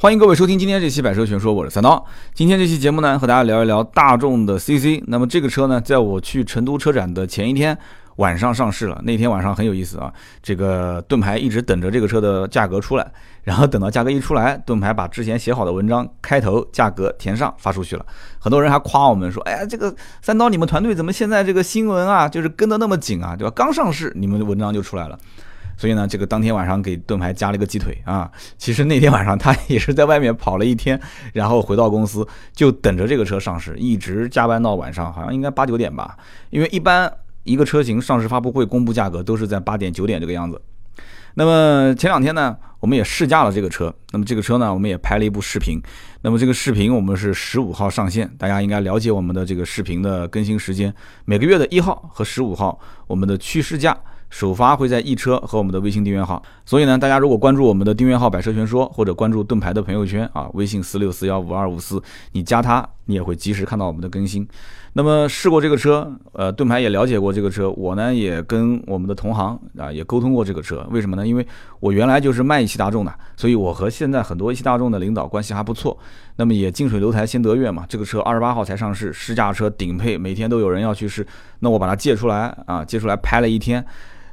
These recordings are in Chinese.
欢迎各位收听今天这期百车全说，我是三刀。今天这期节目呢，和大家聊一聊大众的 CC。那么这个车呢，在我去成都车展的前一天晚上上市了。那天晚上很有意思啊，这个盾牌一直等着这个车的价格出来，然后等到价格一出来，盾牌把之前写好的文章开头价格填上发出去了。很多人还夸我们说：“哎呀，这个三刀你们团队怎么现在这个新闻啊，就是跟得那么紧啊，对吧？刚上市你们的文章就出来了。”所以呢，这个当天晚上给盾牌加了一个鸡腿啊。其实那天晚上他也是在外面跑了一天，然后回到公司就等着这个车上市，一直加班到晚上，好像应该八九点吧。因为一般一个车型上市发布会公布价格都是在八点九点这个样子。那么前两天呢，我们也试驾了这个车。那么这个车呢，我们也拍了一部视频。那么这个视频我们是十五号上线，大家应该了解我们的这个视频的更新时间，每个月的一号和十五号，我们的趋势价。首发会在易车和我们的微信订阅号，所以呢，大家如果关注我们的订阅号“百车全说”或者关注盾牌的朋友圈啊，微信四六四幺五二五四，你加他，你也会及时看到我们的更新。那么试过这个车，呃，盾牌也了解过这个车，我呢也跟我们的同行啊也沟通过这个车。为什么呢？因为我原来就是卖一汽大众的，所以我和现在很多一汽大众的领导关系还不错。那么也近水楼台先得月嘛，这个车二十八号才上市，试驾车顶配，每天都有人要去试，那我把它借出来啊，借出来拍了一天。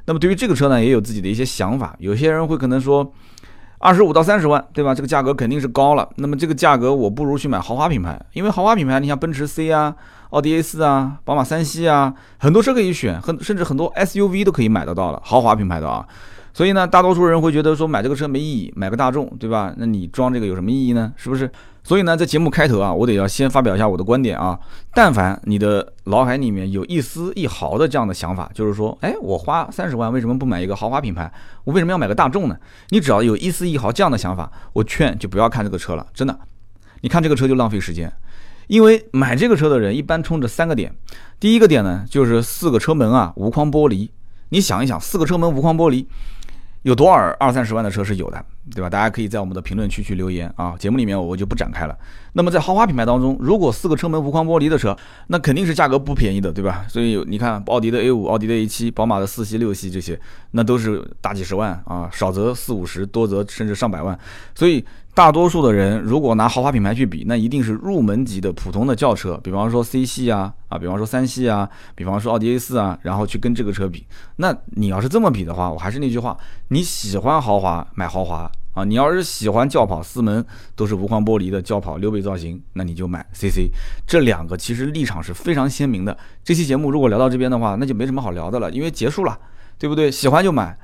那么对于这个车呢，也有自己的一些想法。有些人会可能说，二十五到三十万，对吧？这个价格肯定是高了。那么这个价格，我不如去买豪华品牌，因为豪华品牌，你像奔驰 C 啊、奥迪 A 四啊、宝马三系啊，很多车可以选，很甚至很多 SUV 都可以买得到了，豪华品牌的啊。所以呢，大多数人会觉得说买这个车没意义，买个大众，对吧？那你装这个有什么意义呢？是不是？所以呢，在节目开头啊，我得要先发表一下我的观点啊。但凡你的脑海里面有一丝一毫的这样的想法，就是说，哎，我花三十万为什么不买一个豪华品牌？我为什么要买个大众呢？你只要有一丝一毫这样的想法，我劝就不要看这个车了，真的。你看这个车就浪费时间，因为买这个车的人一般冲着三个点。第一个点呢，就是四个车门啊无框玻璃。你想一想，四个车门无框玻璃。有多少二三十万的车是有的，对吧？大家可以在我们的评论区去留言啊。节目里面我就不展开了。那么在豪华品牌当中，如果四个车门无框玻璃的车，那肯定是价格不便宜的，对吧？所以你看，奥迪的 A 五、奥迪的 A 七、宝马的四系、六系这些，那都是大几十万啊，少则四五十，多则甚至上百万。所以。大多数的人如果拿豪华品牌去比，那一定是入门级的普通的轿车，比方说 C 系啊，啊，比方说三系啊，比方说奥迪 A 四啊，然后去跟这个车比。那你要是这么比的话，我还是那句话，你喜欢豪华买豪华啊，你要是喜欢轿跑四门都是无框玻璃的轿跑溜背造型，那你就买 CC。这两个其实立场是非常鲜明的。这期节目如果聊到这边的话，那就没什么好聊的了，因为结束了，对不对？喜欢就买。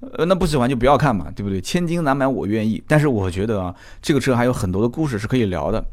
呃，那不喜欢就不要看嘛，对不对？千金难买我愿意。但是我觉得啊，这个车还有很多的故事是可以聊的。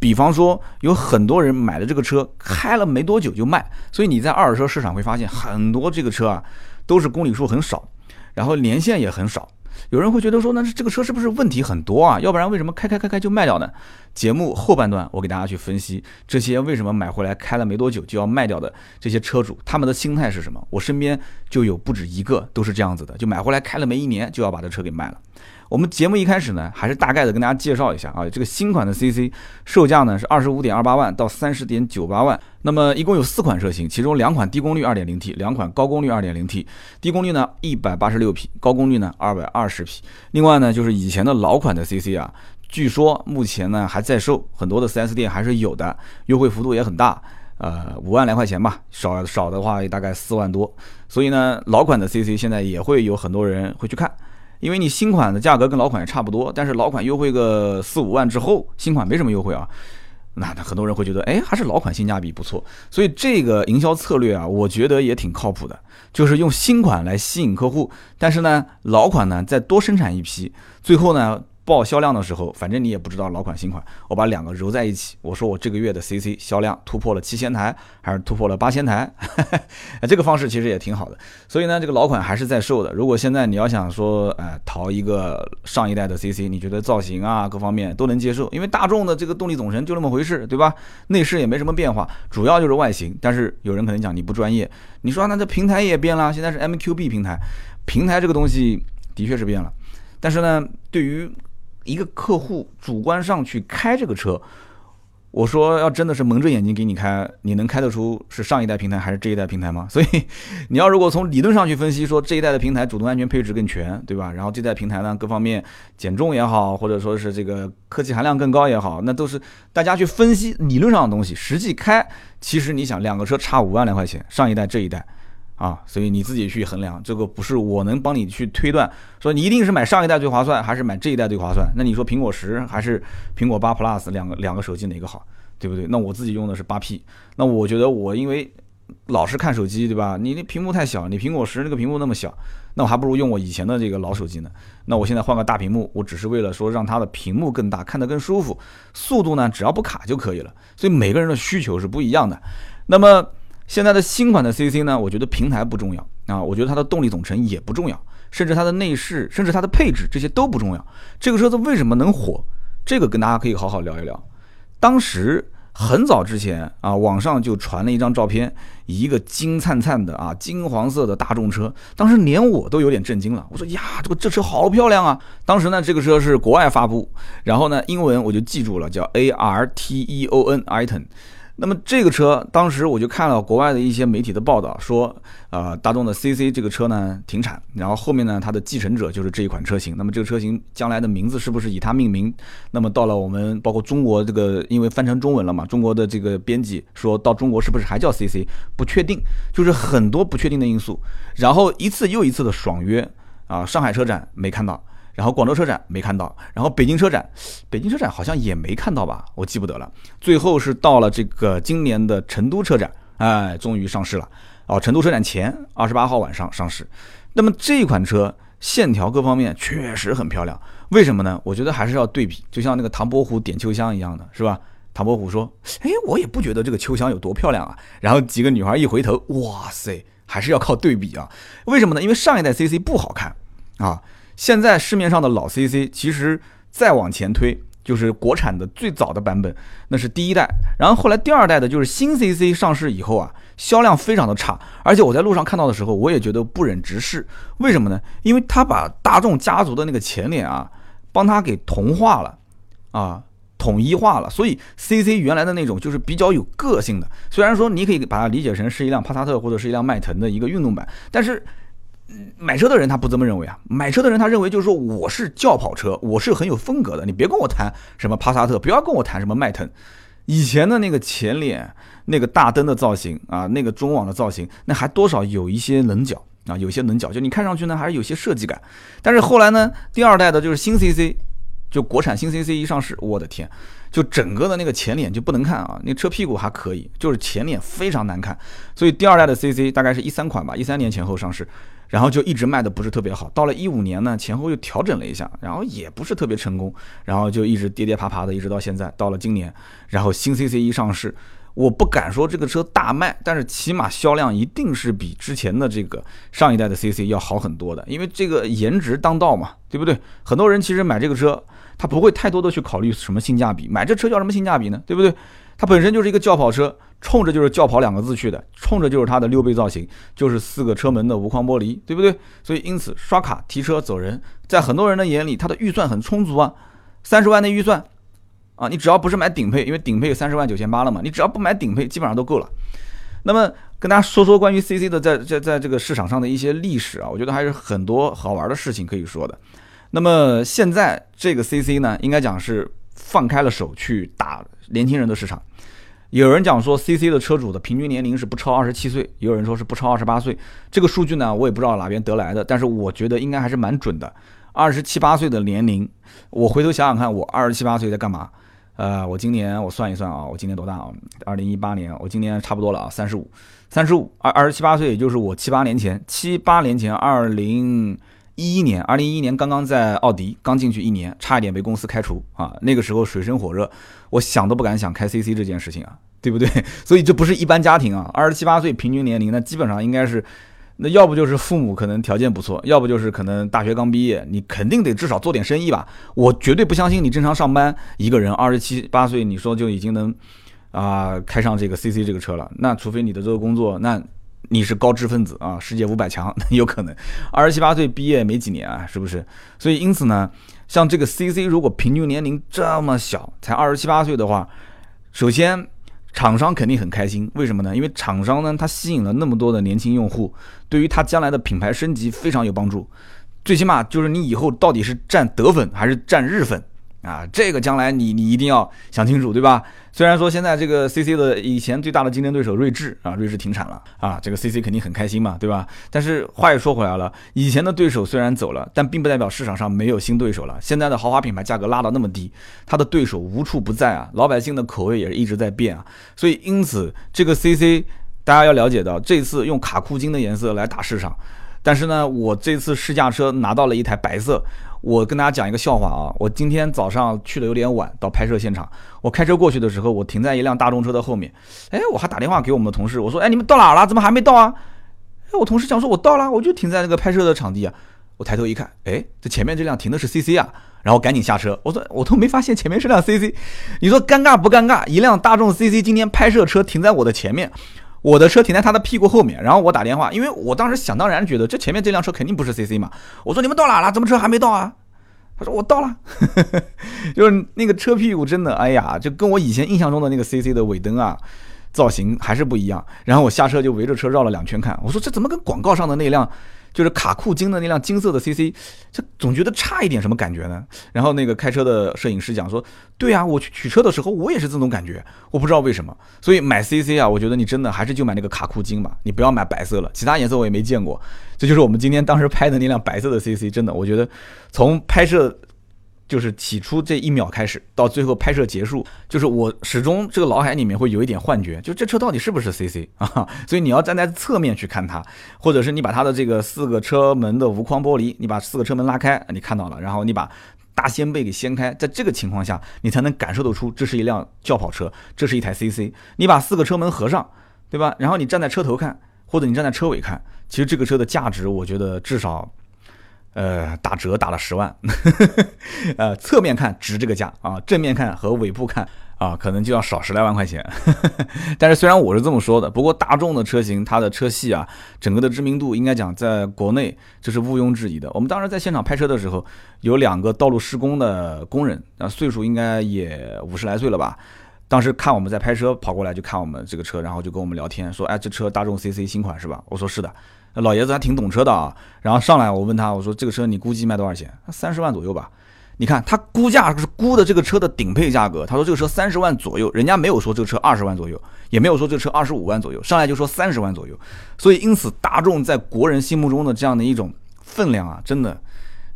比方说，有很多人买了这个车，开了没多久就卖，所以你在二手车市场会发现很多这个车啊，都是公里数很少，然后年限也很少。有人会觉得说，那这个车是不是问题很多啊？要不然为什么开开开开就卖掉呢？节目后半段我给大家去分析这些为什么买回来开了没多久就要卖掉的这些车主，他们的心态是什么？我身边就有不止一个都是这样子的，就买回来开了没一年就要把这车给卖了。我们节目一开始呢，还是大概的跟大家介绍一下啊，这个新款的 CC 售价呢是二十五点二八万到三十点九八万，那么一共有四款车型，其中两款低功率二点零 T，两款高功率二点零 T，低功率呢一百八十六匹，高功率呢二百二十匹。另外呢，就是以前的老款的 CC 啊，据说目前呢还在售，很多的 4S 店还是有的，优惠幅度也很大，呃五万来块钱吧，少少的话也大概四万多。所以呢，老款的 CC 现在也会有很多人会去看。因为你新款的价格跟老款也差不多，但是老款优惠个四五万之后，新款没什么优惠啊，那很多人会觉得，哎，还是老款性价比不错。所以这个营销策略啊，我觉得也挺靠谱的，就是用新款来吸引客户，但是呢，老款呢再多生产一批，最后呢。报销量的时候，反正你也不知道老款新款，我把两个揉在一起，我说我这个月的 CC 销量突破了七千台，还是突破了八千台，这个方式其实也挺好的。所以呢，这个老款还是在售的。如果现在你要想说，哎，淘一个上一代的 CC，你觉得造型啊各方面都能接受，因为大众的这个动力总成就那么回事，对吧？内饰也没什么变化，主要就是外形。但是有人可能讲你不专业，你说那这平台也变了，现在是 MQB 平台，平台这个东西的确是变了，但是呢，对于一个客户主观上去开这个车，我说要真的是蒙着眼睛给你开，你能开得出是上一代平台还是这一代平台吗？所以你要如果从理论上去分析，说这一代的平台主动安全配置更全，对吧？然后这代平台呢，各方面减重也好，或者说是这个科技含量更高也好，那都是大家去分析理论上的东西。实际开，其实你想两个车差五万来块钱，上一代这一代。啊，所以你自己去衡量，这个不是我能帮你去推断，说你一定是买上一代最划算，还是买这一代最划算？那你说苹果十还是苹果八 Plus 两个两个手机哪个好，对不对？那我自己用的是八 P，那我觉得我因为老是看手机，对吧？你那屏幕太小，你苹果十那个屏幕那么小，那我还不如用我以前的这个老手机呢。那我现在换个大屏幕，我只是为了说让它的屏幕更大，看得更舒服，速度呢只要不卡就可以了。所以每个人的需求是不一样的。那么。现在的新款的 CC 呢，我觉得平台不重要啊，我觉得它的动力总成也不重要，甚至它的内饰，甚至它的配置这些都不重要。这个车子为什么能火？这个跟大家可以好好聊一聊。当时很早之前啊，网上就传了一张照片，一个金灿灿的啊金黄色的大众车，当时连我都有点震惊了。我说呀，这个这车好漂亮啊！当时呢，这个车是国外发布，然后呢，英文我就记住了，叫 A R T E O N，Arton。那么这个车，当时我就看了国外的一些媒体的报道，说，呃，大众的 CC 这个车呢停产，然后后面呢它的继承者就是这一款车型。那么这个车型将来的名字是不是以它命名？那么到了我们包括中国这个，因为翻成中文了嘛，中国的这个编辑说到中国是不是还叫 CC？不确定，就是很多不确定的因素。然后一次又一次的爽约啊，上海车展没看到。然后广州车展没看到，然后北京车展，北京车展好像也没看到吧，我记不得了。最后是到了这个今年的成都车展，哎，终于上市了。哦，成都车展前二十八号晚上上市。那么这款车线条各方面确实很漂亮，为什么呢？我觉得还是要对比，就像那个唐伯虎点秋香一样的，是吧？唐伯虎说：“哎，我也不觉得这个秋香有多漂亮啊。”然后几个女孩一回头，哇塞，还是要靠对比啊。为什么呢？因为上一代 CC 不好看啊。现在市面上的老 CC，其实再往前推，就是国产的最早的版本，那是第一代。然后后来第二代的，就是新 CC 上市以后啊，销量非常的差。而且我在路上看到的时候，我也觉得不忍直视。为什么呢？因为他把大众家族的那个前脸啊，帮他给同化了，啊，统一化了。所以 CC 原来的那种就是比较有个性的。虽然说你可以把它理解成是一辆帕萨特或者是一辆迈腾的一个运动版，但是。买车的人他不这么认为啊，买车的人他认为就是说我是轿跑车，我是很有风格的，你别跟我谈什么帕萨特，不要跟我谈什么迈腾。以前的那个前脸、那个大灯的造型啊，那个中网的造型，那还多少有一些棱角啊，有些棱角，就你看上去呢还是有些设计感。但是后来呢，第二代的就是新 CC，就国产新 CC 一上市，我的天！就整个的那个前脸就不能看啊，那车屁股还可以，就是前脸非常难看。所以第二代的 CC 大概是一三款吧，一三年前后上市，然后就一直卖的不是特别好。到了一五年呢，前后又调整了一下，然后也不是特别成功，然后就一直跌跌爬爬的，一直到现在。到了今年，然后新 CC 一上市，我不敢说这个车大卖，但是起码销量一定是比之前的这个上一代的 CC 要好很多的，因为这个颜值当道嘛，对不对？很多人其实买这个车。他不会太多的去考虑什么性价比，买这车叫什么性价比呢？对不对？它本身就是一个轿跑车，冲着就是轿跑两个字去的，冲着就是它的溜背造型，就是四个车门的无框玻璃，对不对？所以因此刷卡提车走人，在很多人的眼里，他的预算很充足啊，三十万的预算啊，你只要不是买顶配，因为顶配三十万九千八了嘛，你只要不买顶配，基本上都够了。那么跟大家说说关于 CC 的在在在这个市场上的一些历史啊，我觉得还是很多好玩的事情可以说的。那么现在这个 CC 呢，应该讲是放开了手去打年轻人的市场。有人讲说 CC 的车主的平均年龄是不超二十七岁，也有人说是不超二十八岁。这个数据呢，我也不知道哪边得来的，但是我觉得应该还是蛮准的。二十七八岁的年龄，我回头想想看，我二十七八岁在干嘛？呃，我今年我算一算啊，我今年多大啊？二零一八年，我今年差不多了啊，三十五，三十五，二二十七八岁，也就是我七八年前，七八年前，二零。一一年，二零一一年刚刚在奥迪刚进去一年，差一点被公司开除啊！那个时候水深火热，我想都不敢想开 CC 这件事情啊，对不对？所以这不是一般家庭啊，二十七八岁平均年龄，那基本上应该是，那要不就是父母可能条件不错，要不就是可能大学刚毕业，你肯定得至少做点生意吧。我绝对不相信你正常上班一个人二十七八岁，你说就已经能啊开上这个 CC 这个车了，那除非你的这个工作那。你是高知分子啊，世界五百强 有可能，二十七八岁毕业没几年啊，是不是？所以因此呢，像这个 CC 如果平均年龄这么小，才二十七八岁的话，首先，厂商肯定很开心，为什么呢？因为厂商呢，它吸引了那么多的年轻用户，对于它将来的品牌升级非常有帮助。最起码就是你以后到底是占德粉还是占日粉。啊，这个将来你你一定要想清楚，对吧？虽然说现在这个 C C 的以前最大的竞争对手锐志啊，锐志停产了啊，这个 C C 肯定很开心嘛，对吧？但是话又说回来了，以前的对手虽然走了，但并不代表市场上没有新对手了。现在的豪华品牌价格拉到那么低，它的对手无处不在啊，老百姓的口味也是一直在变啊。所以因此这个 C C 大家要了解到，这次用卡酷金的颜色来打市场，但是呢，我这次试驾车拿到了一台白色。我跟大家讲一个笑话啊！我今天早上去的有点晚，到拍摄现场。我开车过去的时候，我停在一辆大众车的后面。哎，我还打电话给我们的同事，我说：“哎，你们到哪了？怎么还没到啊？”哎，我同事讲说：“我到了，我就停在那个拍摄的场地啊。”我抬头一看，哎，这前面这辆停的是 CC 啊，然后赶紧下车。我说：“我都没发现前面是辆 CC。”你说尴尬不尴尬？一辆大众 CC 今天拍摄车停在我的前面，我的车停在他的屁股后面，然后我打电话，因为我当时想当然觉得这前面这辆车肯定不是 CC 嘛。我说：“你们到哪了？怎么车还没到啊？”他说我到了，就是那个车屁股真的，哎呀，就跟我以前印象中的那个 CC 的尾灯啊，造型还是不一样。然后我下车就围着车绕了两圈看，我说这怎么跟广告上的那辆？就是卡库金的那辆金色的 CC，这总觉得差一点什么感觉呢？然后那个开车的摄影师讲说：“对啊，我去取车的时候我也是这种感觉，我不知道为什么。所以买 CC 啊，我觉得你真的还是就买那个卡库金吧，你不要买白色了，其他颜色我也没见过。这就是我们今天当时拍的那辆白色的 CC，真的，我觉得从拍摄。”就是起初这一秒开始，到最后拍摄结束，就是我始终这个脑海里面会有一点幻觉，就这车到底是不是 CC 啊？所以你要站在侧面去看它，或者是你把它的这个四个车门的无框玻璃，你把四个车门拉开，你看到了，然后你把大掀背给掀开，在这个情况下，你才能感受得出这是一辆轿跑车，这是一台 CC。你把四个车门合上，对吧？然后你站在车头看，或者你站在车尾看，其实这个车的价值，我觉得至少。呃，打折打了十万，呃，侧面看值这个价啊，正面看和尾部看啊，可能就要少十来万块钱。但是虽然我是这么说的，不过大众的车型它的车系啊，整个的知名度应该讲在国内这是毋庸置疑的。我们当时在现场拍摄的时候，有两个道路施工的工人，啊，岁数应该也五十来岁了吧。当时看我们在拍摄，跑过来就看我们这个车，然后就跟我们聊天，说：“哎，这车大众 CC 新款是吧？”我说：“是的。”老爷子还挺懂车的啊，然后上来我问他，我说这个车你估计卖多少钱？三十万左右吧。你看他估价是估的这个车的顶配价格，他说这个车三十万左右，人家没有说这个车二十万左右，也没有说这个车二十五万左右，上来就说三十万左右。所以因此大众在国人心目中的这样的一种分量啊，真的，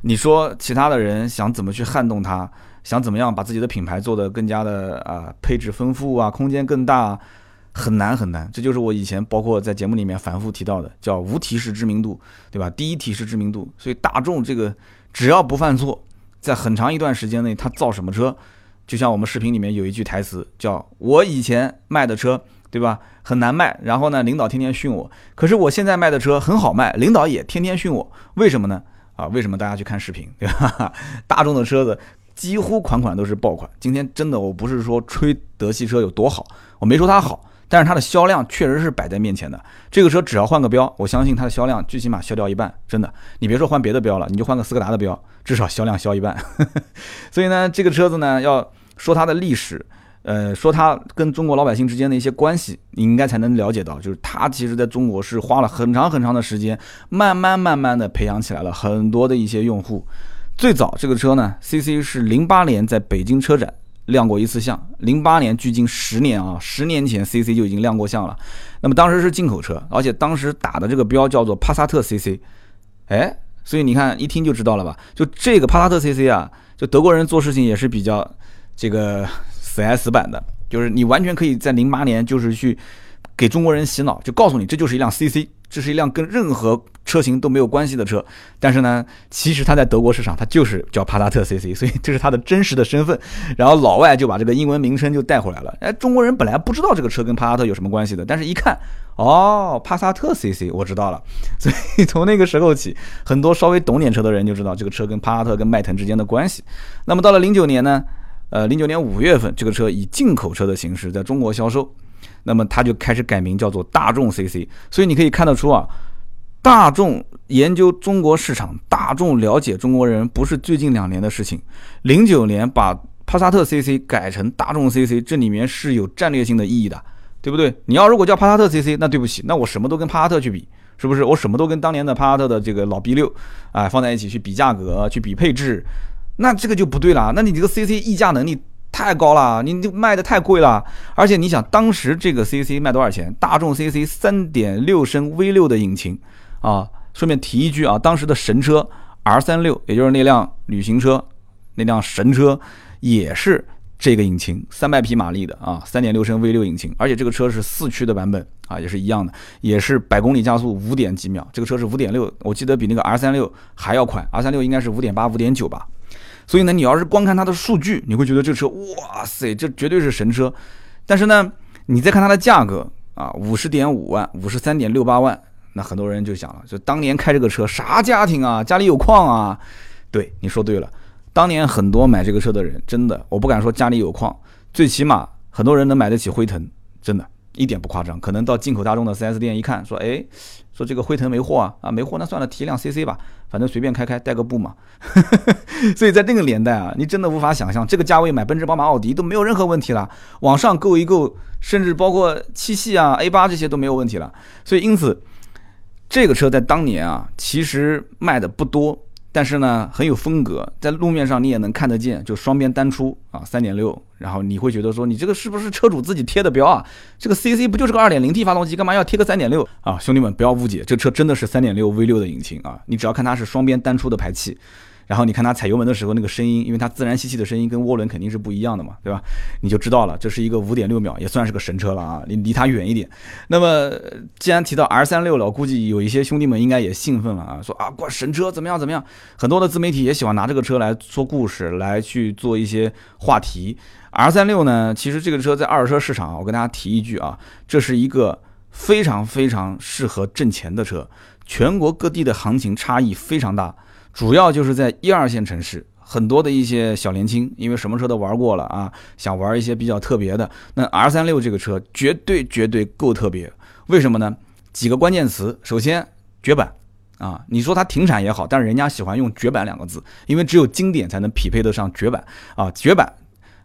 你说其他的人想怎么去撼动它，想怎么样把自己的品牌做得更加的啊配置丰富啊，空间更大。很难很难，这就是我以前包括在节目里面反复提到的，叫无提示知名度，对吧？第一提示知名度，所以大众这个只要不犯错，在很长一段时间内，他造什么车，就像我们视频里面有一句台词，叫我以前卖的车，对吧？很难卖，然后呢，领导天天训我，可是我现在卖的车很好卖，领导也天天训我，为什么呢？啊，为什么大家去看视频，对吧？大众的车子几乎款款都是爆款。今天真的，我不是说吹德系车有多好，我没说它好。但是它的销量确实是摆在面前的，这个车只要换个标，我相信它的销量最起码消掉一半，真的。你别说换别的标了，你就换个斯柯达的标，至少销量消一半。所以呢，这个车子呢，要说它的历史，呃，说它跟中国老百姓之间的一些关系，你应该才能了解到，就是它其实在中国是花了很长很长的时间，慢慢慢慢的培养起来了很多的一些用户。最早这个车呢，CC 是零八年在北京车展。亮过一次相，零八年，距今十年啊，十年前 CC 就已经亮过相了。那么当时是进口车，而且当时打的这个标叫做帕萨特 CC，哎，所以你看一听就知道了吧？就这个帕萨特 CC 啊，就德国人做事情也是比较这个死挨死板的，就是你完全可以在零八年就是去给中国人洗脑，就告诉你这就是一辆 CC。这是一辆跟任何车型都没有关系的车，但是呢，其实它在德国市场它就是叫帕萨特 CC，所以这是它的真实的身份。然后老外就把这个英文名称就带回来了。哎，中国人本来不知道这个车跟帕萨特有什么关系的，但是一看，哦，帕萨特 CC，我知道了。所以从那个时候起，很多稍微懂点车的人就知道这个车跟帕萨特跟迈腾之间的关系。那么到了零九年呢，呃，零九年五月份，这个车以进口车的形式在中国销售。那么它就开始改名叫做大众 CC，所以你可以看得出啊，大众研究中国市场，大众了解中国人不是最近两年的事情。零九年把帕萨特 CC 改成大众 CC，这里面是有战略性的意义的，对不对？你要如果叫帕萨特 CC，那对不起，那我什么都跟帕萨特去比，是不是？我什么都跟当年的帕萨特的这个老 B 六啊放在一起去比价格，去比配置，那这个就不对了。那你这个 CC 溢价能力太高了，你就卖的太贵了。而且你想，当时这个 CC 卖多少钱？大众 CC 三点六升 V 六的引擎啊。顺便提一句啊，当时的神车 R 三六，也就是那辆旅行车，那辆神车，也是这个引擎，三百匹马力的啊，三点六升 V 六引擎，而且这个车是四驱的版本啊，也是一样的，也是百公里加速五点几秒，这个车是五点六，我记得比那个 R 三六还要快，R 三六应该是五点八、五点九吧。所以呢，你要是光看它的数据，你会觉得这车哇塞，这绝对是神车。但是呢，你再看它的价格啊，五十点五万，五十三点六八万。那很多人就想了，就当年开这个车啥家庭啊，家里有矿啊？对，你说对了，当年很多买这个车的人，真的，我不敢说家里有矿，最起码很多人能买得起辉腾，真的，一点不夸张。可能到进口大众的 4S 店一看，说，哎，说这个辉腾没货啊，啊，没货，那算了，提辆 CC 吧，反正随便开开，带个布嘛。所以在那个年代啊，你真的无法想象，这个价位买奔驰、宝马、奥迪都没有任何问题了，往上够一够，甚至包括七系啊、A 八这些都没有问题了。所以因此。这个车在当年啊，其实卖的不多，但是呢很有风格，在路面上你也能看得见，就双边单出啊，三点六，然后你会觉得说你这个是不是车主自己贴的标啊？这个 CC 不就是个二点零 T 发动机，干嘛要贴个三点六啊？兄弟们不要误解，这车真的是三点六 V 六的引擎啊，你只要看它是双边单出的排气。然后你看它踩油门的时候那个声音，因为它自然吸气的声音跟涡轮肯定是不一样的嘛，对吧？你就知道了，这是一个五点六秒，也算是个神车了啊！你离它远一点。那么既然提到 R 三六了，我估计有一些兄弟们应该也兴奋了啊，说啊，过神车怎么样怎么样？很多的自媒体也喜欢拿这个车来说故事，来去做一些话题。R 三六呢，其实这个车在二手车市场，我跟大家提一句啊，这是一个非常非常适合挣钱的车，全国各地的行情差异非常大。主要就是在一二线城市，很多的一些小年轻，因为什么车都玩过了啊，想玩一些比较特别的。那 R 三六这个车绝对绝对够特别，为什么呢？几个关键词，首先绝版啊，你说它停产也好，但是人家喜欢用绝版两个字，因为只有经典才能匹配得上绝版啊，绝版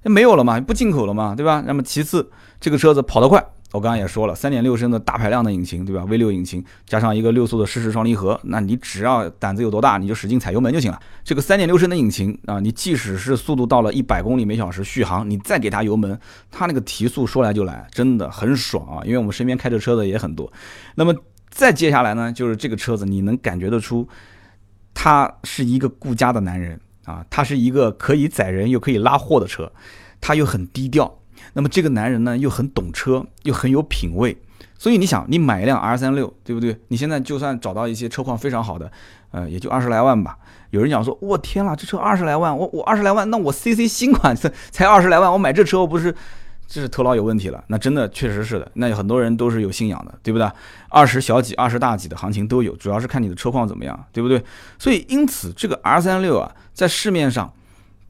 没有了嘛，不进口了嘛，对吧？那么其次，这个车子跑得快。我刚刚也说了，三点六升的大排量的引擎，对吧？V 六引擎加上一个六速的湿式双离合，那你只要胆子有多大，你就使劲踩油门就行了。这个三点六升的引擎啊，你即使是速度到了一百公里每小时续航，你再给它油门，它那个提速说来就来，真的很爽啊！因为我们身边开着车的也很多。那么再接下来呢，就是这个车子，你能感觉得出，他是一个顾家的男人啊，他是一个可以载人又可以拉货的车，他又很低调。那么这个男人呢，又很懂车，又很有品位，所以你想，你买一辆 R 三六，对不对？你现在就算找到一些车况非常好的，呃，也就二十来万吧。有人讲说，我天啦，这车二十来万，我我二十来万，那我 CC 新款才才二十来万，我买这车我不是，这是头脑有问题了。那真的确实是的，那很多人都是有信仰的，对不对？二十小几、二十大几的行情都有，主要是看你的车况怎么样，对不对？所以因此，这个 R 三六啊，在市面上。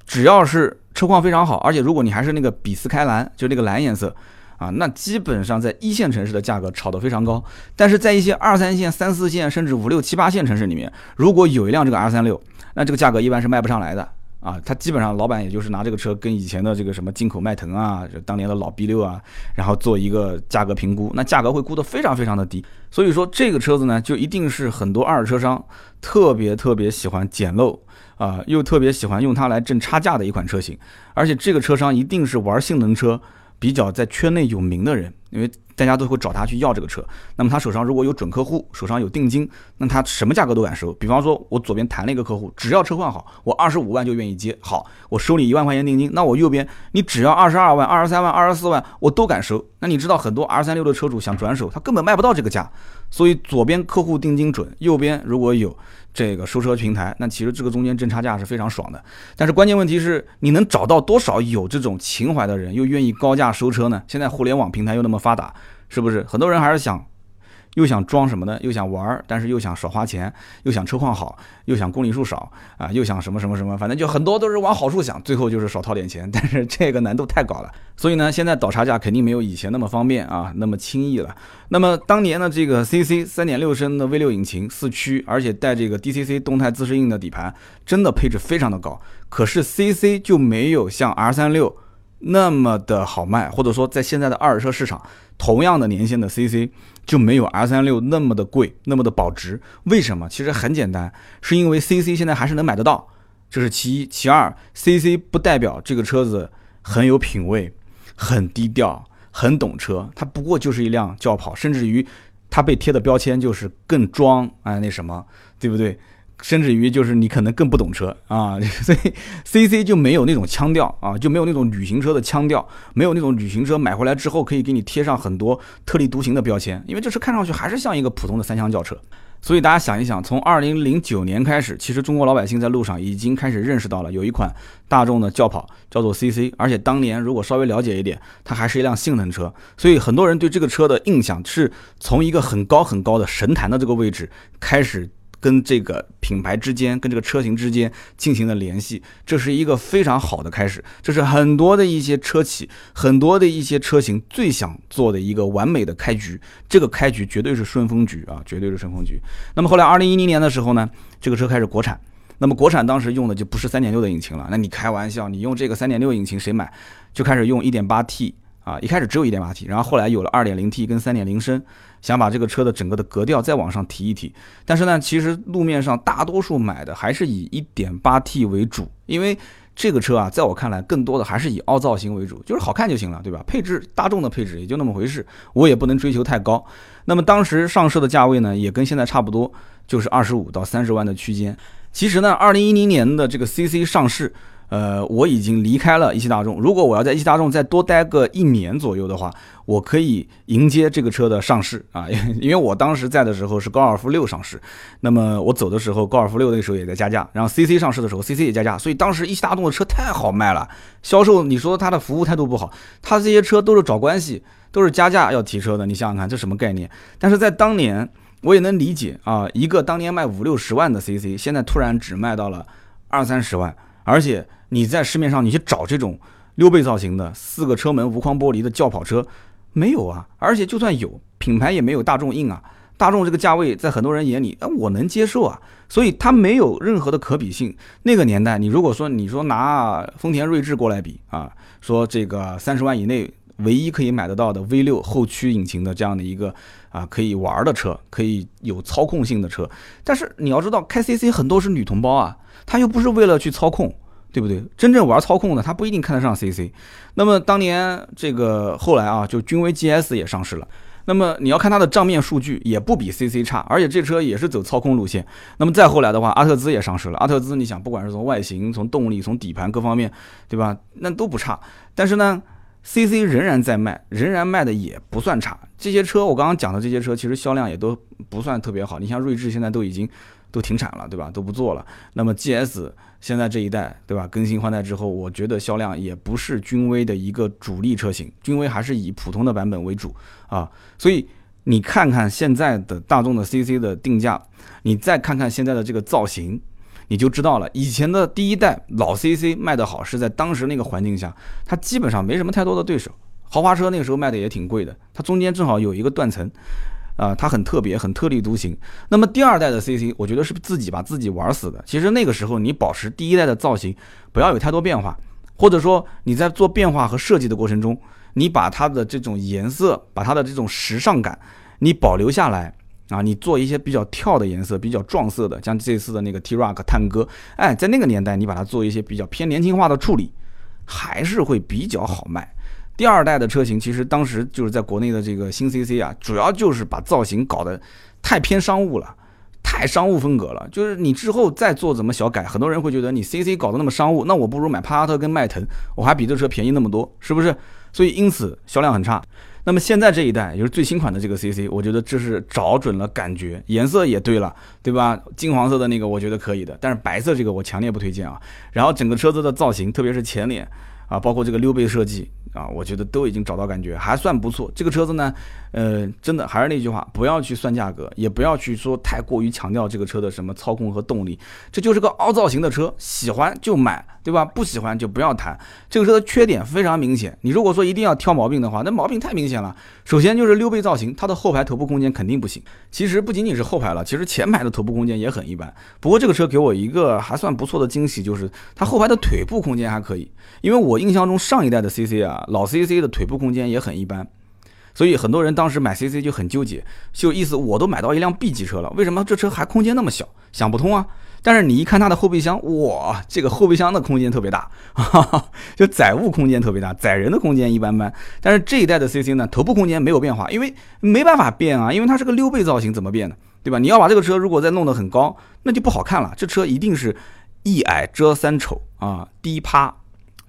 只要是车况非常好，而且如果你还是那个比斯开蓝，就那个蓝颜色，啊，那基本上在一线城市的价格炒得非常高。但是在一些二三线、三四线，甚至五六七八线城市里面，如果有一辆这个 R 三六，那这个价格一般是卖不上来的啊。它基本上老板也就是拿这个车跟以前的这个什么进口迈腾啊，当年的老 B 六啊，然后做一个价格评估，那价格会估得非常非常的低。所以说这个车子呢，就一定是很多二手车商特别特别喜欢捡漏。啊，又特别喜欢用它来挣差价的一款车型，而且这个车商一定是玩性能车比较在圈内有名的人，因为大家都会找他去要这个车。那么他手上如果有准客户，手上有定金，那他什么价格都敢收。比方说，我左边谈了一个客户，只要车况好，我二十五万就愿意接。好，我收你一万块钱定金，那我右边你只要二十二万、二十三万、二十四万，我都敢收。那你知道很多 R 三六的车主想转手，他根本卖不到这个价，所以左边客户定金准，右边如果有。这个收车平台，那其实这个中间挣差价是非常爽的，但是关键问题是你能找到多少有这种情怀的人，又愿意高价收车呢？现在互联网平台又那么发达，是不是？很多人还是想又想装什么呢？又想玩儿，但是又想少花钱，又想车况好，又想公里数少啊，又想什么什么什么，反正就很多都是往好处想，最后就是少掏点钱。但是这个难度太高了，所以呢，现在倒差价肯定没有以前那么方便啊，那么轻易了。那么当年的这个 CC 三点六升的 V 六引擎四驱，而且带这个 DCC 动态自适应的底盘，真的配置非常的高。可是 CC 就没有像 R 三六那么的好卖，或者说在现在的二手车市场，同样的年限的 CC。就没有 R 三六那么的贵，那么的保值。为什么？其实很简单，是因为 CC 现在还是能买得到，这是其一。其二，CC 不代表这个车子很有品位、很低调、很懂车，它不过就是一辆轿跑，甚至于它被贴的标签就是更装啊那什么，对不对？甚至于就是你可能更不懂车啊，所以 C C 就没有那种腔调啊，就没有那种旅行车的腔调，没有那种旅行车买回来之后可以给你贴上很多特立独行的标签，因为这车看上去还是像一个普通的三厢轿车。所以大家想一想，从二零零九年开始，其实中国老百姓在路上已经开始认识到了有一款大众的轿跑叫做 C C，而且当年如果稍微了解一点，它还是一辆性能车，所以很多人对这个车的印象是从一个很高很高的神坛的这个位置开始。跟这个品牌之间，跟这个车型之间进行了联系，这是一个非常好的开始。这是很多的一些车企，很多的一些车型最想做的一个完美的开局。这个开局绝对是顺风局啊，绝对是顺风局。那么后来二零一零年的时候呢，这个车开始国产。那么国产当时用的就不是三点六的引擎了。那你开玩笑，你用这个三点六引擎谁买？就开始用一点八 T 啊，一开始只有一点八 T，然后后来有了二点零 T 跟三点零升。想把这个车的整个的格调再往上提一提，但是呢，其实路面上大多数买的还是以 1.8T 为主，因为这个车啊，在我看来，更多的还是以凹造型为主，就是好看就行了，对吧？配置大众的配置也就那么回事，我也不能追求太高。那么当时上市的价位呢，也跟现在差不多，就是二十五到三十万的区间。其实呢，二零一零年的这个 CC 上市。呃，我已经离开了一汽大众。如果我要在一汽大众再多待个一年左右的话，我可以迎接这个车的上市啊。因为我当时在的时候是高尔夫六上市，那么我走的时候，高尔夫六那时候也在加价，然后 CC 上市的时候，CC 也加价，所以当时一汽大众的车太好卖了。销售你说他的服务态度不好，他这些车都是找关系，都是加价要提车的。你想想看，这什么概念？但是在当年，我也能理解啊，一个当年卖五六十万的 CC，现在突然只卖到了二三十万，而且。你在市面上你去找这种溜背造型的四个车门无框玻璃的轿跑车，没有啊！而且就算有，品牌也没有大众硬啊。大众这个价位在很多人眼里，哎，我能接受啊。所以它没有任何的可比性。那个年代，你如果说你说拿丰田锐志过来比啊，说这个三十万以内唯一可以买得到的 V 六后驱引擎的这样的一个啊可以玩的车，可以有操控性的车，但是你要知道，开 CC 很多是女同胞啊，她又不是为了去操控。对不对？真正玩操控的，他不一定看得上 CC。那么当年这个后来啊，就君威 GS 也上市了。那么你要看它的账面数据，也不比 CC 差，而且这车也是走操控路线。那么再后来的话，阿特兹也上市了。阿特兹，你想，不管是从外形、从动力、从底盘各方面，对吧？那都不差。但是呢，CC 仍然在卖，仍然卖的也不算差。这些车我刚刚讲的这些车，其实销量也都不算特别好。你像锐志现在都已经。都停产了，对吧？都不做了。那么 GS 现在这一代，对吧？更新换代之后，我觉得销量也不是君威的一个主力车型，君威还是以普通的版本为主啊。所以你看看现在的大众的 CC 的定价，你再看看现在的这个造型，你就知道了。以前的第一代老 CC 卖得好，是在当时那个环境下，它基本上没什么太多的对手。豪华车那个时候卖的也挺贵的，它中间正好有一个断层。啊，它很特别，很特立独行。那么第二代的 CC，我觉得是自己把自己玩死的。其实那个时候你保持第一代的造型，不要有太多变化，或者说你在做变化和设计的过程中，你把它的这种颜色，把它的这种时尚感，你保留下来啊，你做一些比较跳的颜色，比较撞色的，像这次的那个 T-Rock 探戈，哎，在那个年代你把它做一些比较偏年轻化的处理，还是会比较好卖。第二代的车型，其实当时就是在国内的这个新 CC 啊，主要就是把造型搞得太偏商务了，太商务风格了。就是你之后再做怎么小改，很多人会觉得你 CC 搞得那么商务，那我不如买帕萨特跟迈腾，我还比这车便宜那么多，是不是？所以因此销量很差。那么现在这一代，也就是最新款的这个 CC，我觉得这是找准了感觉，颜色也对了，对吧？金黄色的那个我觉得可以的，但是白色这个我强烈不推荐啊。然后整个车子的造型，特别是前脸。啊，包括这个溜背设计啊，我觉得都已经找到感觉，还算不错。这个车子呢，呃，真的还是那句话，不要去算价格，也不要去说太过于强调这个车的什么操控和动力，这就是个凹造型的车，喜欢就买，对吧？不喜欢就不要谈。这个车的缺点非常明显，你如果说一定要挑毛病的话，那毛病太明显了。首先就是溜背造型，它的后排头部空间肯定不行。其实不仅仅是后排了，其实前排的头部空间也很一般。不过这个车给我一个还算不错的惊喜，就是它后排的腿部空间还可以。因为我印象中上一代的 CC 啊老 CC 的腿部空间也很一般，所以很多人当时买 CC 就很纠结，就意思我都买到一辆 B 级车了，为什么这车还空间那么小？想不通啊！但是你一看它的后备箱，哇，这个后备箱的空间特别大，哈哈，就载物空间特别大，载人的空间一般般。但是这一代的 CC 呢，头部空间没有变化，因为没办法变啊，因为它是个溜背造型，怎么变呢？对吧？你要把这个车如果再弄得很高，那就不好看了。这车一定是一矮遮三丑啊，低趴。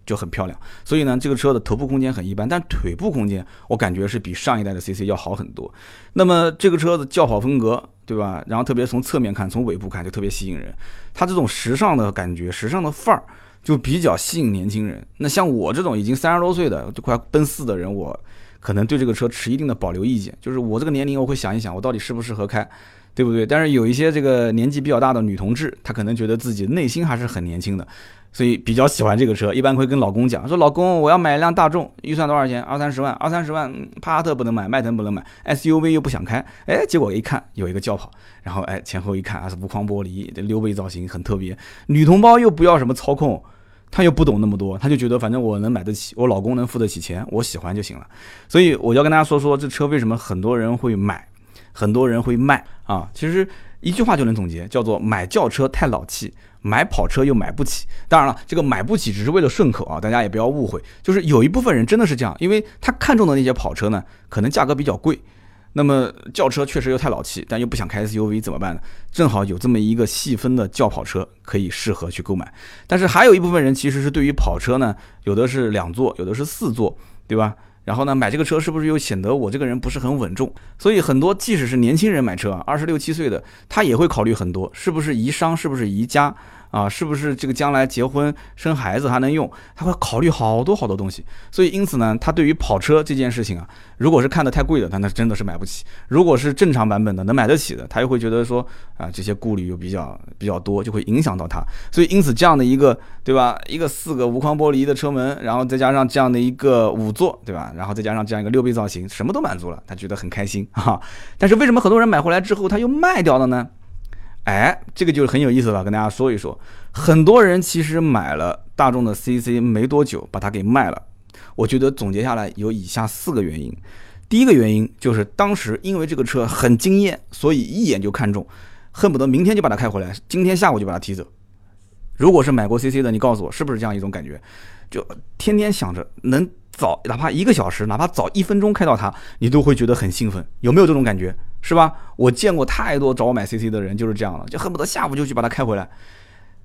就很漂亮，所以呢，这个车的头部空间很一般，但腿部空间我感觉是比上一代的 CC 要好很多。那么这个车子轿跑风格，对吧？然后特别从侧面看，从尾部看就特别吸引人。它这种时尚的感觉，时尚的范儿就比较吸引年轻人。那像我这种已经三十多岁的，就快奔四的人，我可能对这个车持一定的保留意见。就是我这个年龄，我会想一想，我到底适不适合开，对不对？但是有一些这个年纪比较大的女同志，她可能觉得自己内心还是很年轻的。所以比较喜欢这个车，一般会跟老公讲说：“老公，我要买一辆大众，预算多少钱？二三十万，二三十万，帕萨特不能买，迈腾不能买，SUV 又不想开。”哎，结果一看有一个轿跑，然后哎前后一看啊是无框玻璃，这溜背造型很特别。女同胞又不要什么操控，她又不懂那么多，她就觉得反正我能买得起，我老公能付得起钱，我喜欢就行了。所以我要跟大家说说这车为什么很多人会买，很多人会卖啊。其实一句话就能总结，叫做买轿车太老气。买跑车又买不起，当然了，这个买不起只是为了顺口啊，大家也不要误会。就是有一部分人真的是这样，因为他看中的那些跑车呢，可能价格比较贵，那么轿车确实又太老气，但又不想开 SUV 怎么办呢？正好有这么一个细分的轿跑车可以适合去购买。但是还有一部分人其实是对于跑车呢，有的是两座，有的是四座，对吧？然后呢，买这个车是不是又显得我这个人不是很稳重？所以很多即使是年轻人买车啊，二十六七岁的，他也会考虑很多，是不是宜商，是不是宜家。啊，是不是这个将来结婚生孩子还能用？他会考虑好多好多东西，所以因此呢，他对于跑车这件事情啊，如果是看的太贵的，他那真的是买不起；如果是正常版本的能买得起的，他又会觉得说啊，这些顾虑又比较比较多，就会影响到他。所以因此这样的一个对吧，一个四个无框玻璃的车门，然后再加上这样的一个五座对吧，然后再加上这样一个溜背造型，什么都满足了，他觉得很开心哈。但是为什么很多人买回来之后他又卖掉了呢？哎，这个就是很有意思了，跟大家说一说。很多人其实买了大众的 CC 没多久，把它给卖了。我觉得总结下来有以下四个原因。第一个原因就是当时因为这个车很惊艳，所以一眼就看中，恨不得明天就把它开回来，今天下午就把它提走。如果是买过 CC 的，你告诉我是不是这样一种感觉？就天天想着能早哪怕一个小时，哪怕早一分钟开到它，你都会觉得很兴奋。有没有这种感觉？是吧？我见过太多找我买 CC 的人就是这样了，就恨不得下午就去把它开回来。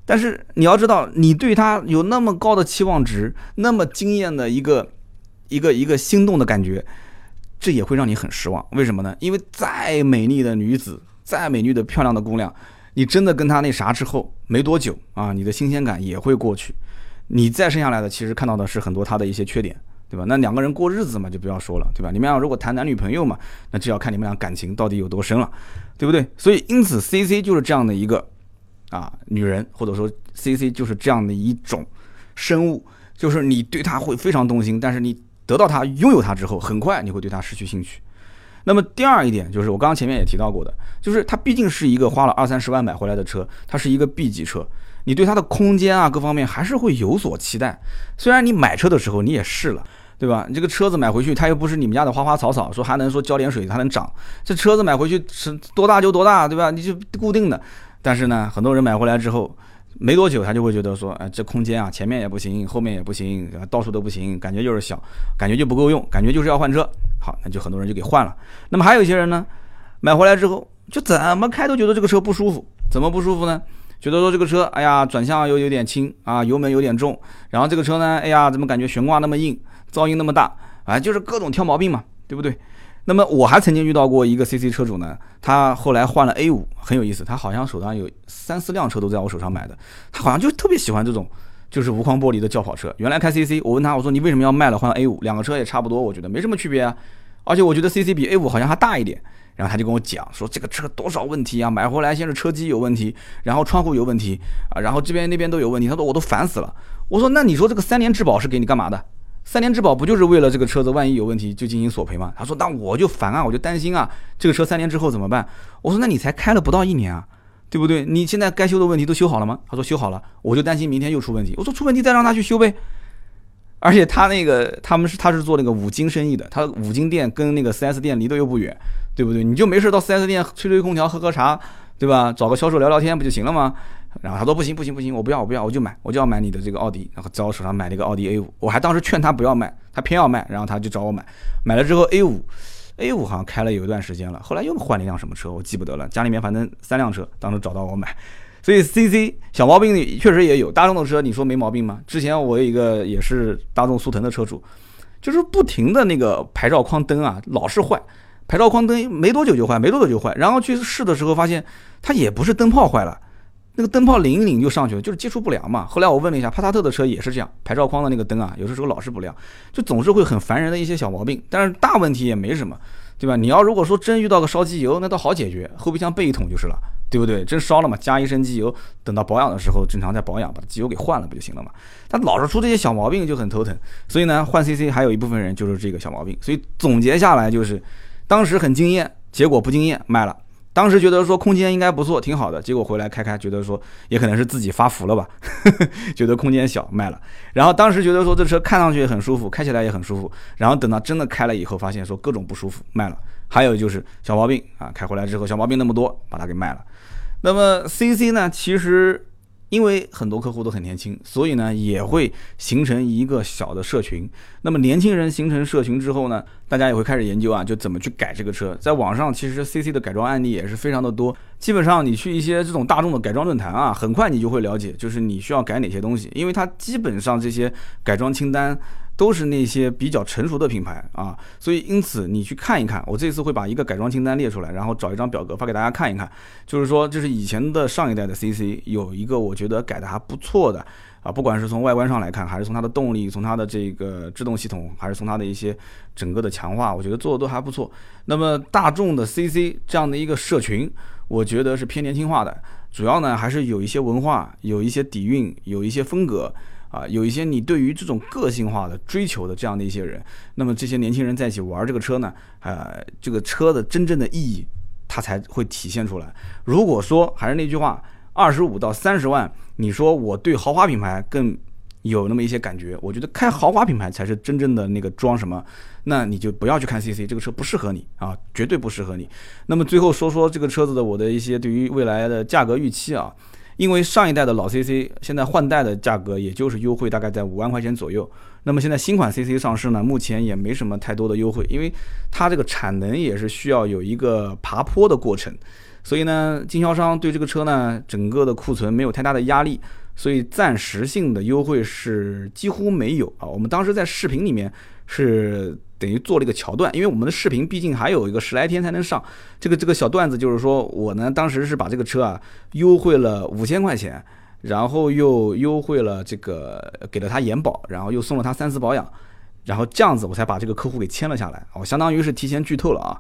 但是你要知道，你对它有那么高的期望值，那么惊艳的一个一个一个心动的感觉，这也会让你很失望。为什么呢？因为再美丽的女子，再美丽的漂亮的姑娘，你真的跟她那啥之后没多久啊，你的新鲜感也会过去。你再剩下来的，其实看到的是很多她的一些缺点。对吧？那两个人过日子嘛，就不要说了，对吧？你们俩如果谈男女朋友嘛，那就要看你们俩感情到底有多深了，对不对？所以，因此，C C 就是这样的一个啊女人，或者说 C C 就是这样的一种生物，就是你对她会非常动心，但是你得到她、拥有她之后，很快你会对她失去兴趣。那么第二一点就是我刚刚前面也提到过的，就是它毕竟是一个花了二三十万买回来的车，它是一个 B 级车。你对它的空间啊各方面还是会有所期待，虽然你买车的时候你也试了，对吧？你这个车子买回去，它又不是你们家的花花草草，说还能说浇点水它能长。这车子买回去是多大就多大，对吧？你就固定的。但是呢，很多人买回来之后没多久，他就会觉得说，哎，这空间啊，前面也不行，后面也不行，到处都不行，感觉就是小，感觉就不够用，感觉就是要换车。好，那就很多人就给换了。那么还有一些人呢，买回来之后就怎么开都觉得这个车不舒服，怎么不舒服呢？觉得说这个车，哎呀，转向又有点轻啊，油门有点重，然后这个车呢，哎呀，怎么感觉悬挂那么硬，噪音那么大啊，就是各种挑毛病嘛，对不对？那么我还曾经遇到过一个 CC 车主呢，他后来换了 A5，很有意思，他好像手上有三四辆车都在我手上买的，他好像就特别喜欢这种就是无框玻璃的轿跑车。原来开 CC，我问他，我说你为什么要卖了换 A 五？两个车也差不多，我觉得没什么区别啊。而且我觉得 CC 比 A 五好像还大一点。然后他就跟我讲说，这个车多少问题啊？买回来先是车机有问题，然后窗户有问题啊，然后这边那边都有问题。他说我都烦死了。我说那你说这个三年质保是给你干嘛的？三年质保不就是为了这个车子万一有问题就进行索赔吗？他说那我就烦啊，我就担心啊，这个车三年之后怎么办？我说那你才开了不到一年啊，对不对？你现在该修的问题都修好了吗？他说修好了，我就担心明天又出问题。我说出问题再让他去修呗。而且他那个他们是他是做那个五金生意的，他五金店跟那个 4S 店离得又不远，对不对？你就没事到 4S 店吹吹空调、喝喝茶，对吧？找个销售聊聊天不就行了吗？然后他说不行不行不行，我不要我不要，我就买我就要买你的这个奥迪，然后在我手上买了一个奥迪 A 五，我还当时劝他不要卖，他偏要卖，然后他就找我买，买了之后 A 五，A 五好像开了有一段时间了，后来又换了一辆什么车，我记不得了，家里面反正三辆车，当时找到我买。所以 C C 小毛病确实也有，大众的车你说没毛病吗？之前我有一个也是大众速腾的车主，就是不停的那个牌照框灯啊老是坏，牌照框灯没多久就坏，没多久就坏，然后去试的时候发现它也不是灯泡坏了，那个灯泡拧一拧就上去了，就是接触不良嘛。后来我问了一下，帕萨特的车也是这样，牌照框的那个灯啊，有的时候老是不亮，就总是会很烦人的一些小毛病，但是大问题也没什么，对吧？你要如果说真遇到个烧机油，那倒好解决，后备箱备一桶就是了。对不对？真烧了嘛？加一升机油，等到保养的时候正常再保养，把机油给换了不就行了嘛？他老是出这些小毛病就很头疼，所以呢，换 CC 还有一部分人就是这个小毛病。所以总结下来就是，当时很惊艳，结果不惊艳，卖了。当时觉得说空间应该不错，挺好的，结果回来开开，觉得说也可能是自己发福了吧，觉得空间小，卖了。然后当时觉得说这车看上去很舒服，开起来也很舒服，然后等到真的开了以后，发现说各种不舒服，卖了。还有就是小毛病啊，开回来之后小毛病那么多，把它给卖了。那么 C C 呢？其实因为很多客户都很年轻，所以呢也会形成一个小的社群。那么年轻人形成社群之后呢，大家也会开始研究啊，就怎么去改这个车。在网上其实 C C 的改装案例也是非常的多。基本上你去一些这种大众的改装论坛啊，很快你就会了解，就是你需要改哪些东西，因为它基本上这些改装清单。都是那些比较成熟的品牌啊，所以因此你去看一看，我这次会把一个改装清单列出来，然后找一张表格发给大家看一看。就是说，这是以前的上一代的 CC 有一个我觉得改的还不错的啊，不管是从外观上来看，还是从它的动力，从它的这个制动系统，还是从它的一些整个的强化，我觉得做的都还不错。那么大众的 CC 这样的一个社群，我觉得是偏年轻化的，主要呢还是有一些文化，有一些底蕴，有一些风格。啊，有一些你对于这种个性化的追求的这样的一些人，那么这些年轻人在一起玩这个车呢，呃，这个车的真正的意义，它才会体现出来。如果说还是那句话，二十五到三十万，你说我对豪华品牌更有那么一些感觉，我觉得开豪华品牌才是真正的那个装什么，那你就不要去看 CC，这个车不适合你啊，绝对不适合你。那么最后说说这个车子的我的一些对于未来的价格预期啊。因为上一代的老 CC 现在换代的价格也就是优惠大概在五万块钱左右，那么现在新款 CC 上市呢，目前也没什么太多的优惠，因为它这个产能也是需要有一个爬坡的过程，所以呢，经销商对这个车呢整个的库存没有太大的压力，所以暂时性的优惠是几乎没有啊。我们当时在视频里面是。等于做了一个桥段，因为我们的视频毕竟还有一个十来天才能上。这个这个小段子就是说我呢，当时是把这个车啊优惠了五千块钱，然后又优惠了这个给了他延保，然后又送了他三次保养，然后这样子我才把这个客户给签了下来。我相当于是提前剧透了啊。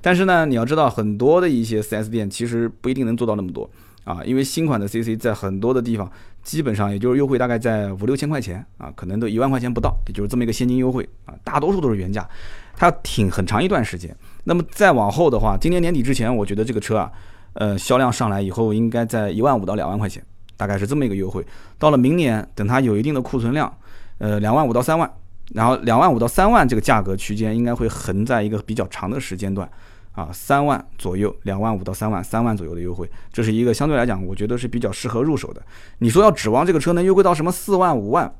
但是呢，你要知道很多的一些 4S 店其实不一定能做到那么多啊，因为新款的 CC 在很多的地方。基本上也就是优惠大概在五六千块钱啊，可能都一万块钱不到，也就是这么一个现金优惠啊，大多数都是原价，它挺很长一段时间。那么再往后的话，今年年底之前，我觉得这个车啊，呃，销量上来以后，应该在一万五到两万块钱，大概是这么一个优惠。到了明年，等它有一定的库存量，呃，两万五到三万，然后两万五到三万这个价格区间应该会横在一个比较长的时间段。啊，三万左右，两万五到三万，三万左右的优惠，这是一个相对来讲，我觉得是比较适合入手的。你说要指望这个车能优惠到什么四万五万，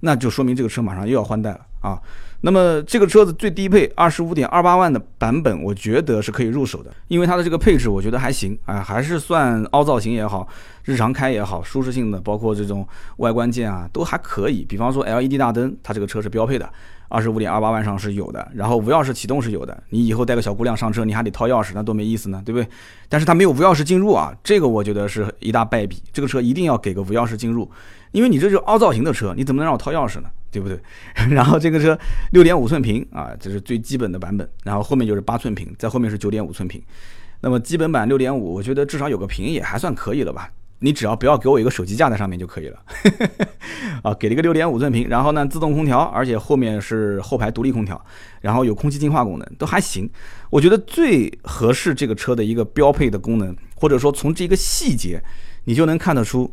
那就说明这个车马上又要换代了啊。那么这个车子最低配二十五点二八万的版本，我觉得是可以入手的，因为它的这个配置我觉得还行啊，还是算凹造型也好，日常开也好，舒适性的，包括这种外观件啊都还可以。比方说 LED 大灯，它这个车是标配的，二十五点二八万上是有的，然后无钥匙启动是有的。你以后带个小姑娘上车，你还得掏钥匙，那多没意思呢，对不对？但是它没有无钥匙进入啊，这个我觉得是一大败笔。这个车一定要给个无钥匙进入，因为你这是凹造型的车，你怎么能让我掏钥匙呢？对不对？然后这个车六点五寸屏啊，这是最基本的版本。然后后面就是八寸屏，在后面是九点五寸屏。那么基本版六点五，我觉得至少有个屏也还算可以了吧？你只要不要给我一个手机架在上面就可以了。啊，给了一个六点五寸屏，然后呢自动空调，而且后面是后排独立空调，然后有空气净化功能，都还行。我觉得最合适这个车的一个标配的功能，或者说从这个细节，你就能看得出，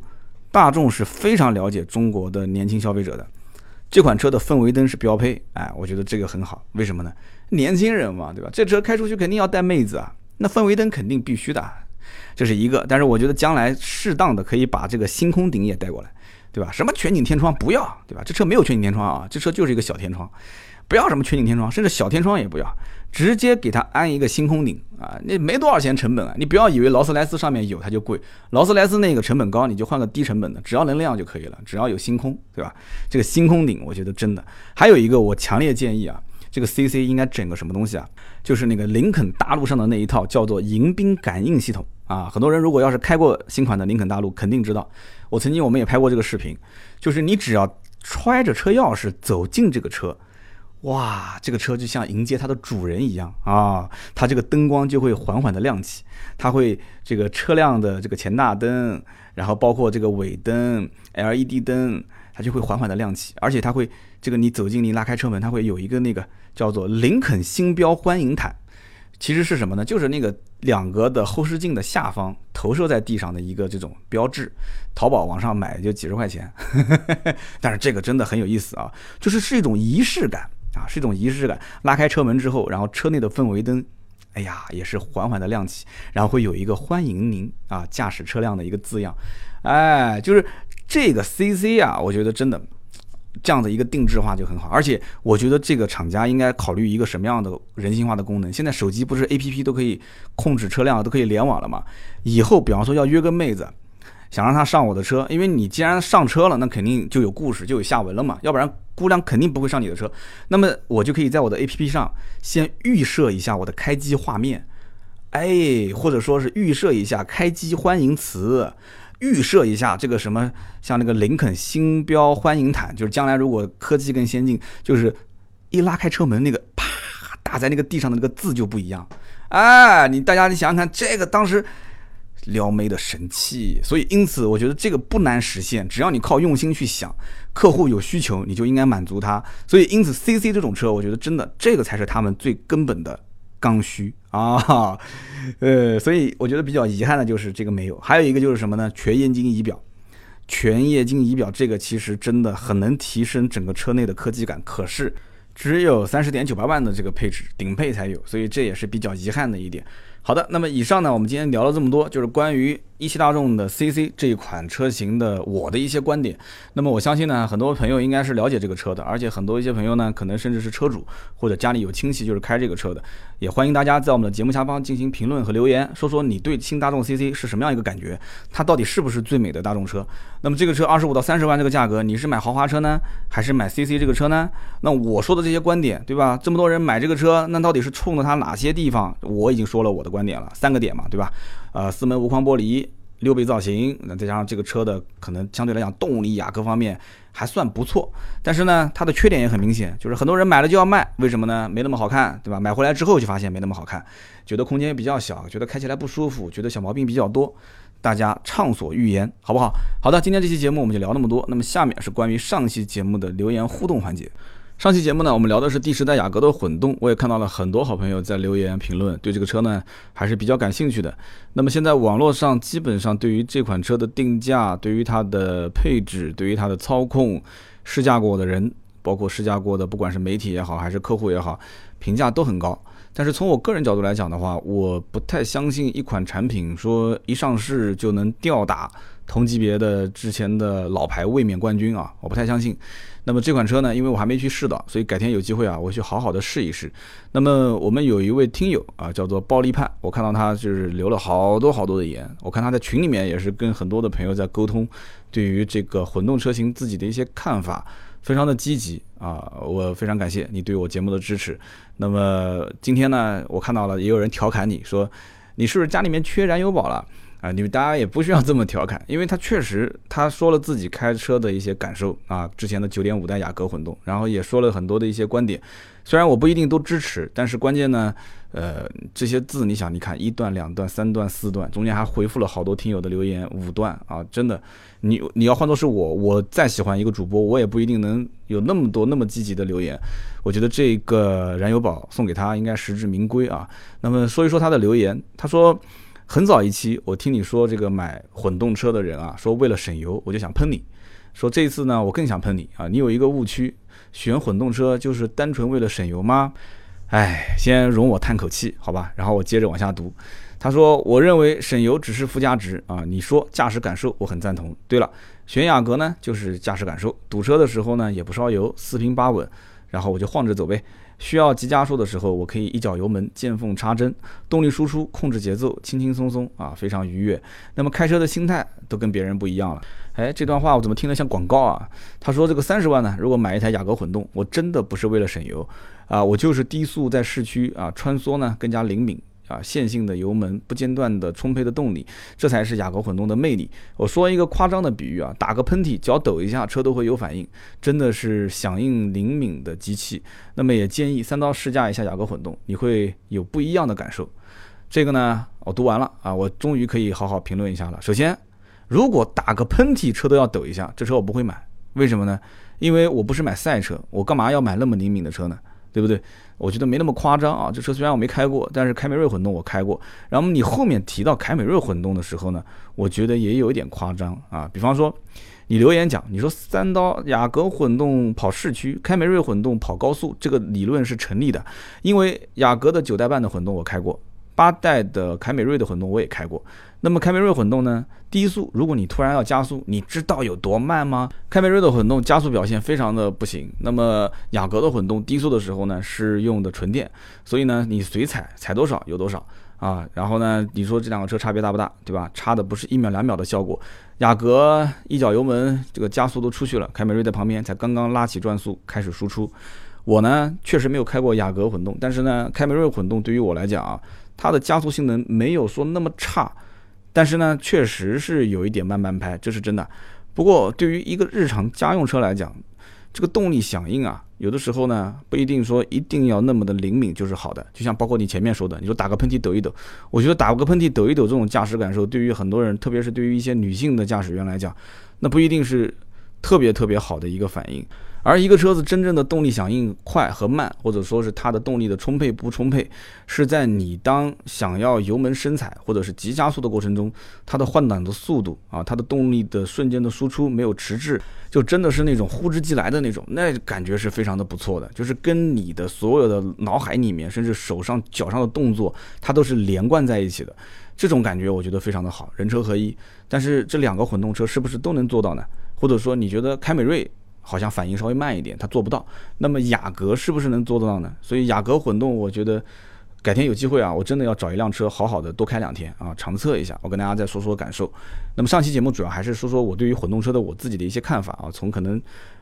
大众是非常了解中国的年轻消费者的。这款车的氛围灯是标配，哎，我觉得这个很好。为什么呢？年轻人嘛，对吧？这车开出去肯定要带妹子啊，那氛围灯肯定必须的，这是一个。但是我觉得将来适当的可以把这个星空顶也带过来，对吧？什么全景天窗不要，对吧？这车没有全景天窗啊，这车就是一个小天窗。不要什么全景天窗，甚至小天窗也不要，直接给它安一个星空顶啊！那没多少钱成本啊！你不要以为劳斯莱斯上面有它就贵，劳斯莱斯那个成本高，你就换个低成本的，只要能亮就可以了，只要有星空，对吧？这个星空顶，我觉得真的。还有一个，我强烈建议啊，这个 CC 应该整个什么东西啊？就是那个林肯大陆上的那一套叫做迎宾感应系统啊！很多人如果要是开过新款的林肯大陆，肯定知道。我曾经我们也拍过这个视频，就是你只要揣着车钥匙走进这个车。哇，这个车就像迎接它的主人一样啊！它这个灯光就会缓缓的亮起，它会这个车辆的这个前大灯，然后包括这个尾灯、LED 灯，它就会缓缓的亮起，而且它会这个你走进你拉开车门，它会有一个那个叫做林肯星标欢迎毯，其实是什么呢？就是那个两个的后视镜的下方投射在地上的一个这种标志，淘宝网上买就几十块钱，但是这个真的很有意思啊，就是是一种仪式感。啊，是一种仪式感。拉开车门之后，然后车内的氛围灯，哎呀，也是缓缓的亮起，然后会有一个欢迎您啊驾驶车辆的一个字样。哎，就是这个 CC 啊，我觉得真的这样的一个定制化就很好。而且我觉得这个厂家应该考虑一个什么样的人性化的功能？现在手机不是 APP 都可以控制车辆，都可以联网了嘛？以后比方说要约个妹子。想让她上我的车，因为你既然上车了，那肯定就有故事，就有下文了嘛。要不然姑娘肯定不会上你的车。那么我就可以在我的 APP 上先预设一下我的开机画面，哎，或者说是预设一下开机欢迎词，预设一下这个什么，像那个林肯星标欢迎毯，就是将来如果科技更先进，就是一拉开车门那个啪打在那个地上的那个字就不一样。哎，你大家你想想看，这个当时。撩妹的神器，所以因此我觉得这个不难实现，只要你靠用心去想，客户有需求，你就应该满足他。所以因此，CC 这种车，我觉得真的这个才是他们最根本的刚需啊。呃，所以我觉得比较遗憾的就是这个没有。还有一个就是什么呢？全液晶仪表，全液晶仪表这个其实真的很能提升整个车内的科技感，可是只有三十点九八万的这个配置，顶配才有，所以这也是比较遗憾的一点。好的，那么以上呢，我们今天聊了这么多，就是关于一汽大众的 CC 这一款车型的我的一些观点。那么我相信呢，很多朋友应该是了解这个车的，而且很多一些朋友呢，可能甚至是车主或者家里有亲戚就是开这个车的，也欢迎大家在我们的节目下方进行评论和留言，说说你对新大众 CC 是什么样一个感觉，它到底是不是最美的大众车？那么这个车二十五到三十万这个价格，你是买豪华车呢，还是买 CC 这个车呢？那我说的这些观点，对吧？这么多人买这个车，那到底是冲着它哪些地方？我已经说了我的。观点了三个点嘛，对吧？呃，四门无框玻璃，六倍造型，那再加上这个车的可能相对来讲动力啊各方面还算不错，但是呢，它的缺点也很明显，就是很多人买了就要卖，为什么呢？没那么好看，对吧？买回来之后就发现没那么好看，觉得空间比较小，觉得开起来不舒服，觉得小毛病比较多，大家畅所欲言，好不好？好的，今天这期节目我们就聊那么多，那么下面是关于上期节目的留言互动环节。上期节目呢，我们聊的是第十代雅阁的混动，我也看到了很多好朋友在留言评论，对这个车呢还是比较感兴趣的。那么现在网络上基本上对于这款车的定价、对于它的配置、对于它的操控，试驾过的人。包括试驾过的，不管是媒体也好，还是客户也好，评价都很高。但是从我个人角度来讲的话，我不太相信一款产品说一上市就能吊打同级别的之前的老牌卫冕冠军啊，我不太相信。那么这款车呢，因为我还没去试到，所以改天有机会啊，我去好好的试一试。那么我们有一位听友啊，叫做暴力派，我看到他就是留了好多好多的言，我看他在群里面也是跟很多的朋友在沟通，对于这个混动车型自己的一些看法。非常的积极啊，我非常感谢你对我节目的支持。那么今天呢，我看到了也有人调侃你说，你是不是家里面缺燃油宝了啊？你们大家也不需要这么调侃，因为他确实他说了自己开车的一些感受啊，之前的九点五代雅阁混动，然后也说了很多的一些观点。虽然我不一定都支持，但是关键呢，呃，这些字你想，你看一段、两段、三段、四段，中间还回复了好多听友的留言，五段啊，真的，你你要换作是我，我再喜欢一个主播，我也不一定能有那么多那么积极的留言。我觉得这个燃油宝送给他应该实至名归啊。那么说一说他的留言，他说很早一期我听你说这个买混动车的人啊，说为了省油我就想喷你，说这一次呢我更想喷你啊，你有一个误区。选混动车就是单纯为了省油吗？哎，先容我叹口气，好吧。然后我接着往下读。他说：“我认为省油只是附加值啊。你说驾驶感受，我很赞同。对了，选雅阁呢，就是驾驶感受，堵车的时候呢也不烧油，四平八稳。然后我就晃着走呗。需要急加速的时候，我可以一脚油门，见缝插针，动力输出控制节奏，轻轻松松啊，非常愉悦。那么开车的心态都跟别人不一样了。”哎，这段话我怎么听得像广告啊？他说这个三十万呢，如果买一台雅阁混动，我真的不是为了省油啊，我就是低速在市区啊穿梭呢更加灵敏啊，线性的油门，不间断的充沛的动力，这才是雅阁混动的魅力。我说一个夸张的比喻啊，打个喷嚏，脚抖一下，车都会有反应，真的是响应灵敏的机器。那么也建议三刀试驾一下雅阁混动，你会有不一样的感受。这个呢，我读完了啊，我终于可以好好评论一下了。首先。如果打个喷嚏车都要抖一下，这车我不会买。为什么呢？因为我不是买赛车，我干嘛要买那么灵敏的车呢？对不对？我觉得没那么夸张啊。这车虽然我没开过，但是凯美瑞混动我开过。然后你后面提到凯美瑞混动的时候呢，我觉得也有一点夸张啊。比方说，你留言讲，你说三刀雅阁混动跑市区，凯美瑞混动跑高速，这个理论是成立的。因为雅阁的九代半的混动我开过，八代的凯美瑞的混动我也开过。那么凯美瑞混动呢？低速，如果你突然要加速，你知道有多慢吗？凯美瑞的混动加速表现非常的不行。那么雅阁的混动低速的时候呢，是用的纯电，所以呢，你随踩踩多少有多少啊。然后呢，你说这两个车差别大不大？对吧？差的不是一秒两秒的效果。雅阁一脚油门，这个加速都出去了，凯美瑞在旁边才刚刚拉起转速开始输出。我呢，确实没有开过雅阁混动，但是呢，凯美瑞混动对于我来讲啊，它的加速性能没有说那么差。但是呢，确实是有一点慢半拍，这是真的。不过对于一个日常家用车来讲，这个动力响应啊，有的时候呢不一定说一定要那么的灵敏就是好的。就像包括你前面说的，你说打个喷嚏抖一抖，我觉得打个喷嚏抖一抖这种驾驶感受，对于很多人，特别是对于一些女性的驾驶员来讲，那不一定是特别特别好的一个反应。而一个车子真正的动力响应快和慢，或者说是它的动力的充沛不充沛，是在你当想要油门深踩或者是急加速的过程中，它的换挡的速度啊，它的动力的瞬间的输出没有迟滞，就真的是那种呼之即来的那种，那感觉是非常的不错的，就是跟你的所有的脑海里面，甚至手上脚上的动作，它都是连贯在一起的，这种感觉我觉得非常的好，人车合一。但是这两个混动车是不是都能做到呢？或者说你觉得凯美瑞？好像反应稍微慢一点，它做不到。那么雅阁是不是能做得到呢？所以雅阁混动，我觉得改天有机会啊，我真的要找一辆车，好好的多开两天啊，长测一下。我跟大家再说说感受。那么上期节目主要还是说说我对于混动车的我自己的一些看法啊，从可能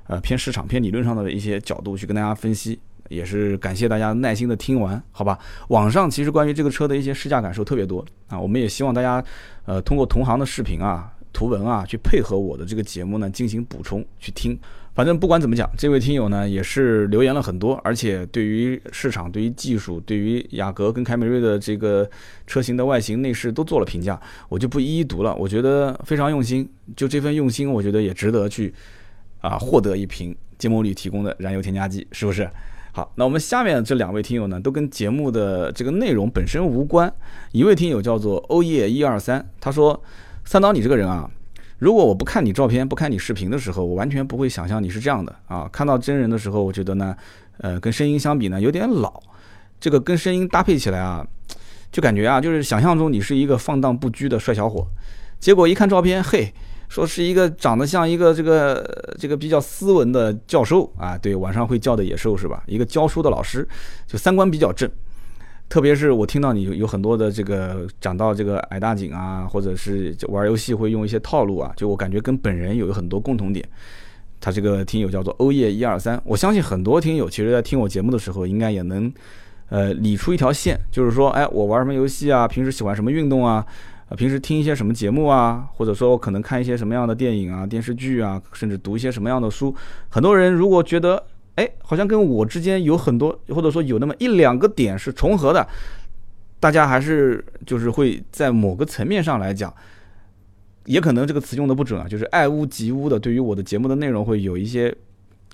呃偏市场、偏理论上的一些角度去跟大家分析，也是感谢大家耐心的听完，好吧？网上其实关于这个车的一些试驾感受特别多啊，我们也希望大家呃通过同行的视频啊、图文啊去配合我的这个节目呢进行补充去听。反正不管怎么讲，这位听友呢也是留言了很多，而且对于市场、对于技术、对于雅阁跟凯美瑞的这个车型的外形、内饰都做了评价，我就不一一读了。我觉得非常用心，就这份用心，我觉得也值得去啊获得一瓶芥末绿提供的燃油添加剂，是不是？好，那我们下面这两位听友呢，都跟节目的这个内容本身无关。一位听友叫做欧叶一二三，他说：“三刀，你这个人啊。”如果我不看你照片、不看你视频的时候，我完全不会想象你是这样的啊。看到真人的时候，我觉得呢，呃，跟声音相比呢，有点老。这个跟声音搭配起来啊，就感觉啊，就是想象中你是一个放荡不羁的帅小伙，结果一看照片，嘿，说是一个长得像一个这个这个比较斯文的教授啊，对，晚上会叫的野兽是吧？一个教书的老师，就三观比较正。特别是我听到你有很多的这个讲到这个矮大紧啊，或者是玩游戏会用一些套路啊，就我感觉跟本人有很多共同点。他这个听友叫做欧耶一二三，我相信很多听友其实在听我节目的时候，应该也能呃理出一条线，就是说，哎，我玩什么游戏啊？平时喜欢什么运动啊？呃，平时听一些什么节目啊？或者说我可能看一些什么样的电影啊、电视剧啊，甚至读一些什么样的书？很多人如果觉得。哎，好像跟我之间有很多，或者说有那么一两个点是重合的，大家还是就是会在某个层面上来讲，也可能这个词用的不准啊，就是爱屋及乌的，对于我的节目的内容会有一些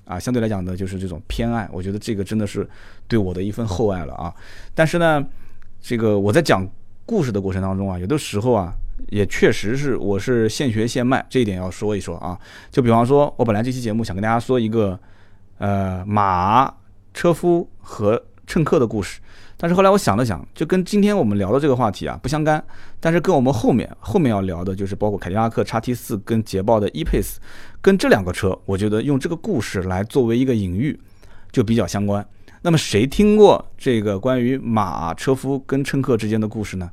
啊，相对来讲的就是这种偏爱。我觉得这个真的是对我的一份厚爱了啊。但是呢，这个我在讲故事的过程当中啊，有的时候啊，也确实是我是现学现卖，这一点要说一说啊。就比方说，我本来这期节目想跟大家说一个。呃，马、车夫和乘客的故事，但是后来我想了想，就跟今天我们聊的这个话题啊不相干，但是跟我们后面后面要聊的，就是包括凯迪拉克 XT4 跟捷豹的 E-Pace，跟这两个车，我觉得用这个故事来作为一个隐喻，就比较相关。那么谁听过这个关于马、车夫跟乘客之间的故事呢？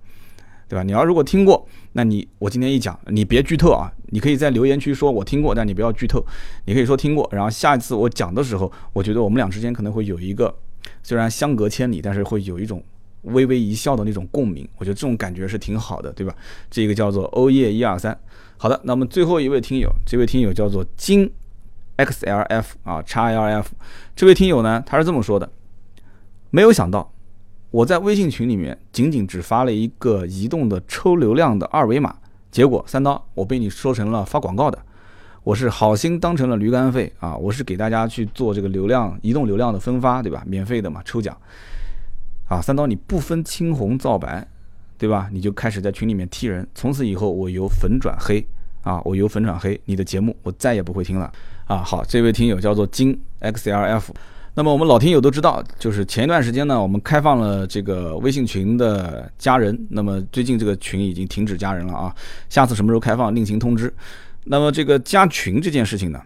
对吧？你要如果听过，那你我今天一讲，你别剧透啊！你可以在留言区说我听过，但你不要剧透。你可以说听过，然后下一次我讲的时候，我觉得我们俩之间可能会有一个虽然相隔千里，但是会有一种微微一笑的那种共鸣。我觉得这种感觉是挺好的，对吧？这个叫做欧耶一二三。好的，那么最后一位听友，这位听友叫做金 XLF 啊叉 LF，这位听友呢，他是这么说的：没有想到。我在微信群里面仅仅只发了一个移动的抽流量的二维码，结果三刀我被你说成了发广告的，我是好心当成了驴肝肺啊！我是给大家去做这个流量移动流量的分发，对吧？免费的嘛，抽奖啊！三刀你不分青红皂白，对吧？你就开始在群里面踢人，从此以后我由粉转黑啊！我由粉转黑，你的节目我再也不会听了啊！好，这位听友叫做金 XLF。那么我们老听友都知道，就是前一段时间呢，我们开放了这个微信群的加人。那么最近这个群已经停止加人了啊，下次什么时候开放另行通知。那么这个加群这件事情呢，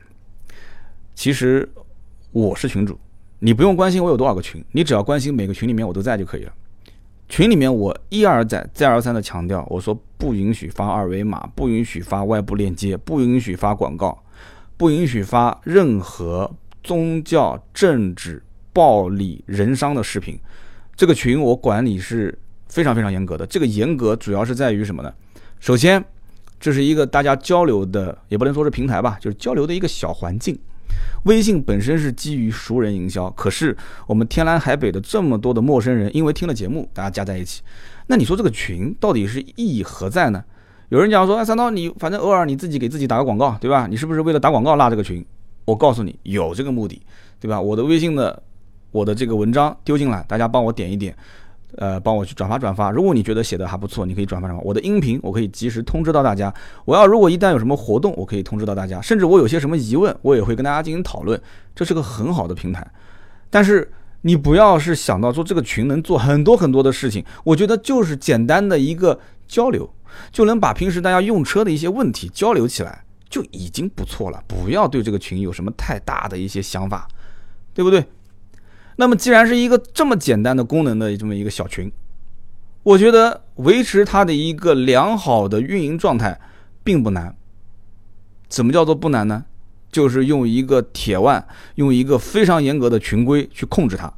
其实我是群主，你不用关心我有多少个群，你只要关心每个群里面我都在就可以了。群里面我一而再再而三的强调，我说不允许发二维码，不允许发外部链接，不允许发广告，不允许发任何。宗教、政治、暴力、人伤的视频，这个群我管理是非常非常严格的。这个严格主要是在于什么呢？首先，这是一个大家交流的，也不能说是平台吧，就是交流的一个小环境。微信本身是基于熟人营销，可是我们天南海北的这么多的陌生人，因为听了节目，大家加在一起，那你说这个群到底是意义何在呢？有人讲说，哎，三刀，你反正偶尔你自己给自己打个广告，对吧？你是不是为了打广告拉这个群？我告诉你，有这个目的，对吧？我的微信的，我的这个文章丢进来，大家帮我点一点，呃，帮我去转发转发。如果你觉得写的还不错，你可以转发转发。我的音频，我可以及时通知到大家。我要如果一旦有什么活动，我可以通知到大家。甚至我有些什么疑问，我也会跟大家进行讨论。这是个很好的平台。但是你不要是想到说这个群能做很多很多的事情，我觉得就是简单的一个交流，就能把平时大家用车的一些问题交流起来。就已经不错了，不要对这个群有什么太大的一些想法，对不对？那么既然是一个这么简单的功能的这么一个小群，我觉得维持它的一个良好的运营状态并不难。怎么叫做不难呢？就是用一个铁腕，用一个非常严格的群规去控制它。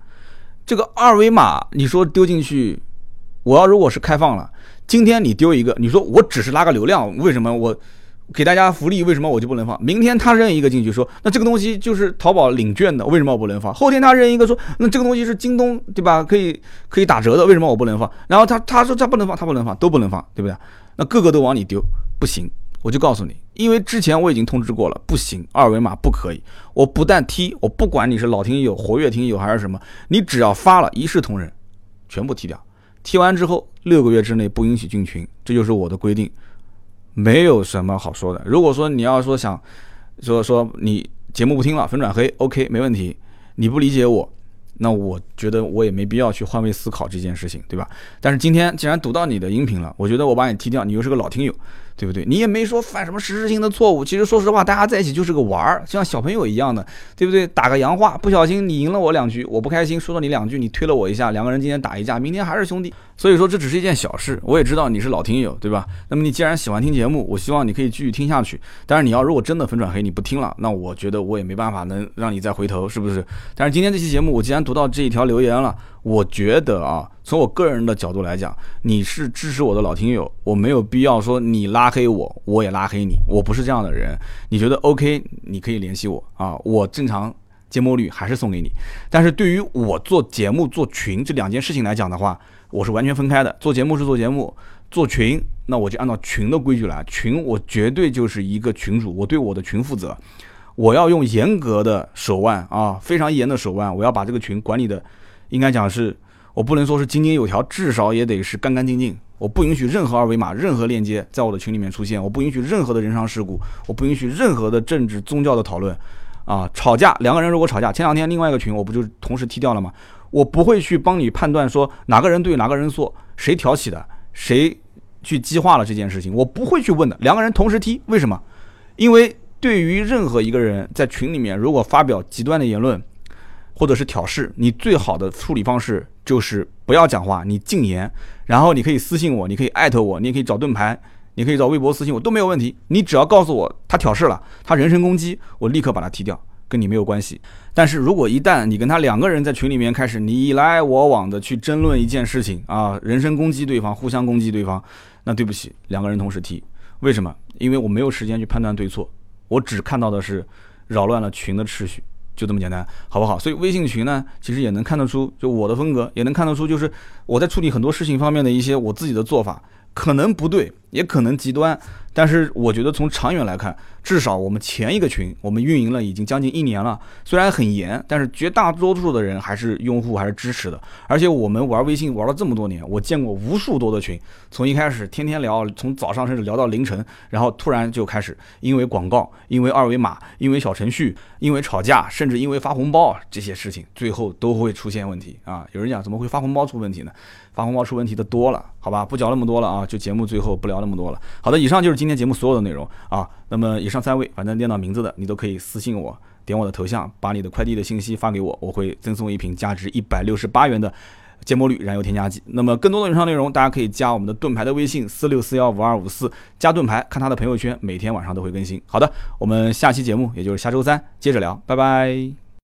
这个二维码，你说丢进去，我要如果是开放了，今天你丢一个，你说我只是拉个流量，为什么我？给大家福利，为什么我就不能放？明天他扔一个进去，说那这个东西就是淘宝领券的，为什么我不能放？后天他扔一个说，那这个东西是京东对吧？可以可以打折的，为什么我不能放？然后他他说他不能放，他不能放，都不能放，对不对？那个个都往里丢，不行，我就告诉你，因为之前我已经通知过了，不行，二维码不可以。我不但踢，我不管你是老听友、活跃听友还是什么，你只要发了，一视同仁，全部踢掉。踢完之后，六个月之内不允许进群，这就是我的规定。没有什么好说的。如果说你要说想说说你节目不听了，粉转黑，OK，没问题。你不理解我。那我觉得我也没必要去换位思考这件事情，对吧？但是今天既然读到你的音频了，我觉得我把你踢掉，你又是个老听友，对不对？你也没说犯什么实质性的错误。其实说实话，大家在一起就是个玩儿，像小朋友一样的，对不对？打个洋话，不小心你赢了我两局，我不开心，说了你两句，你推了我一下，两个人今天打一架，明天还是兄弟。所以说这只是一件小事，我也知道你是老听友，对吧？那么你既然喜欢听节目，我希望你可以继续听下去。但是你要如果真的粉转黑你不听了，那我觉得我也没办法能让你再回头，是不是？但是今天这期节目我既然读到这一条留言了，我觉得啊，从我个人的角度来讲，你是支持我的老听友，我没有必要说你拉黑我，我也拉黑你，我不是这样的人。你觉得 OK，你可以联系我啊，我正常节目率还是送给你。但是对于我做节目做群这两件事情来讲的话，我是完全分开的，做节目是做节目，做群那我就按照群的规矩来。群我绝对就是一个群主，我对我的群负责，我要用严格的手腕啊，非常严的手腕，我要把这个群管理的，应该讲是，我不能说是井井有条，至少也得是干干净净。我不允许任何二维码、任何链接在我的群里面出现，我不允许任何的人伤事故，我不允许任何的政治宗教的讨论。啊，吵架两个人如果吵架，前两天另外一个群我不就同时踢掉了吗？我不会去帮你判断说哪个人对哪个人错，谁挑起的，谁去激化了这件事情，我不会去问的。两个人同时踢，为什么？因为对于任何一个人在群里面如果发表极端的言论，或者是挑事，你最好的处理方式就是不要讲话，你禁言，然后你可以私信我，你可以艾特我，你也可以找盾牌，你可以找微博私信我都没有问题。你只要告诉我他挑事了，他人身攻击，我立刻把他踢掉。跟你没有关系，但是如果一旦你跟他两个人在群里面开始你来我往的去争论一件事情啊，人身攻击对方，互相攻击对方，那对不起，两个人同时踢，为什么？因为我没有时间去判断对错，我只看到的是扰乱了群的秩序，就这么简单，好不好？所以微信群呢，其实也能看得出，就我的风格，也能看得出，就是我在处理很多事情方面的一些我自己的做法，可能不对，也可能极端。但是我觉得从长远来看，至少我们前一个群我们运营了已经将近一年了，虽然很严，但是绝大多数的人还是用户还是支持的。而且我们玩微信玩了这么多年，我见过无数多的群，从一开始天天聊，从早上甚至聊到凌晨，然后突然就开始因为广告、因为二维码、因为小程序、因为吵架，甚至因为发红包这些事情，最后都会出现问题啊！有人讲怎么会发红包出问题呢？发红包出问题的多了，好吧，不讲那么多了啊，就节目最后不聊那么多了。好的，以上就是今。天节目所有的内容啊，那么以上三位，反正念到名字的，你都可以私信我，点我的头像，把你的快递的信息发给我，我会赠送一瓶价值一百六十八元的芥末绿燃油添加剂。那么更多的以上内容，大家可以加我们的盾牌的微信四六四幺五二五四，加盾牌看他的朋友圈，每天晚上都会更新。好的，我们下期节目也就是下周三接着聊，拜拜。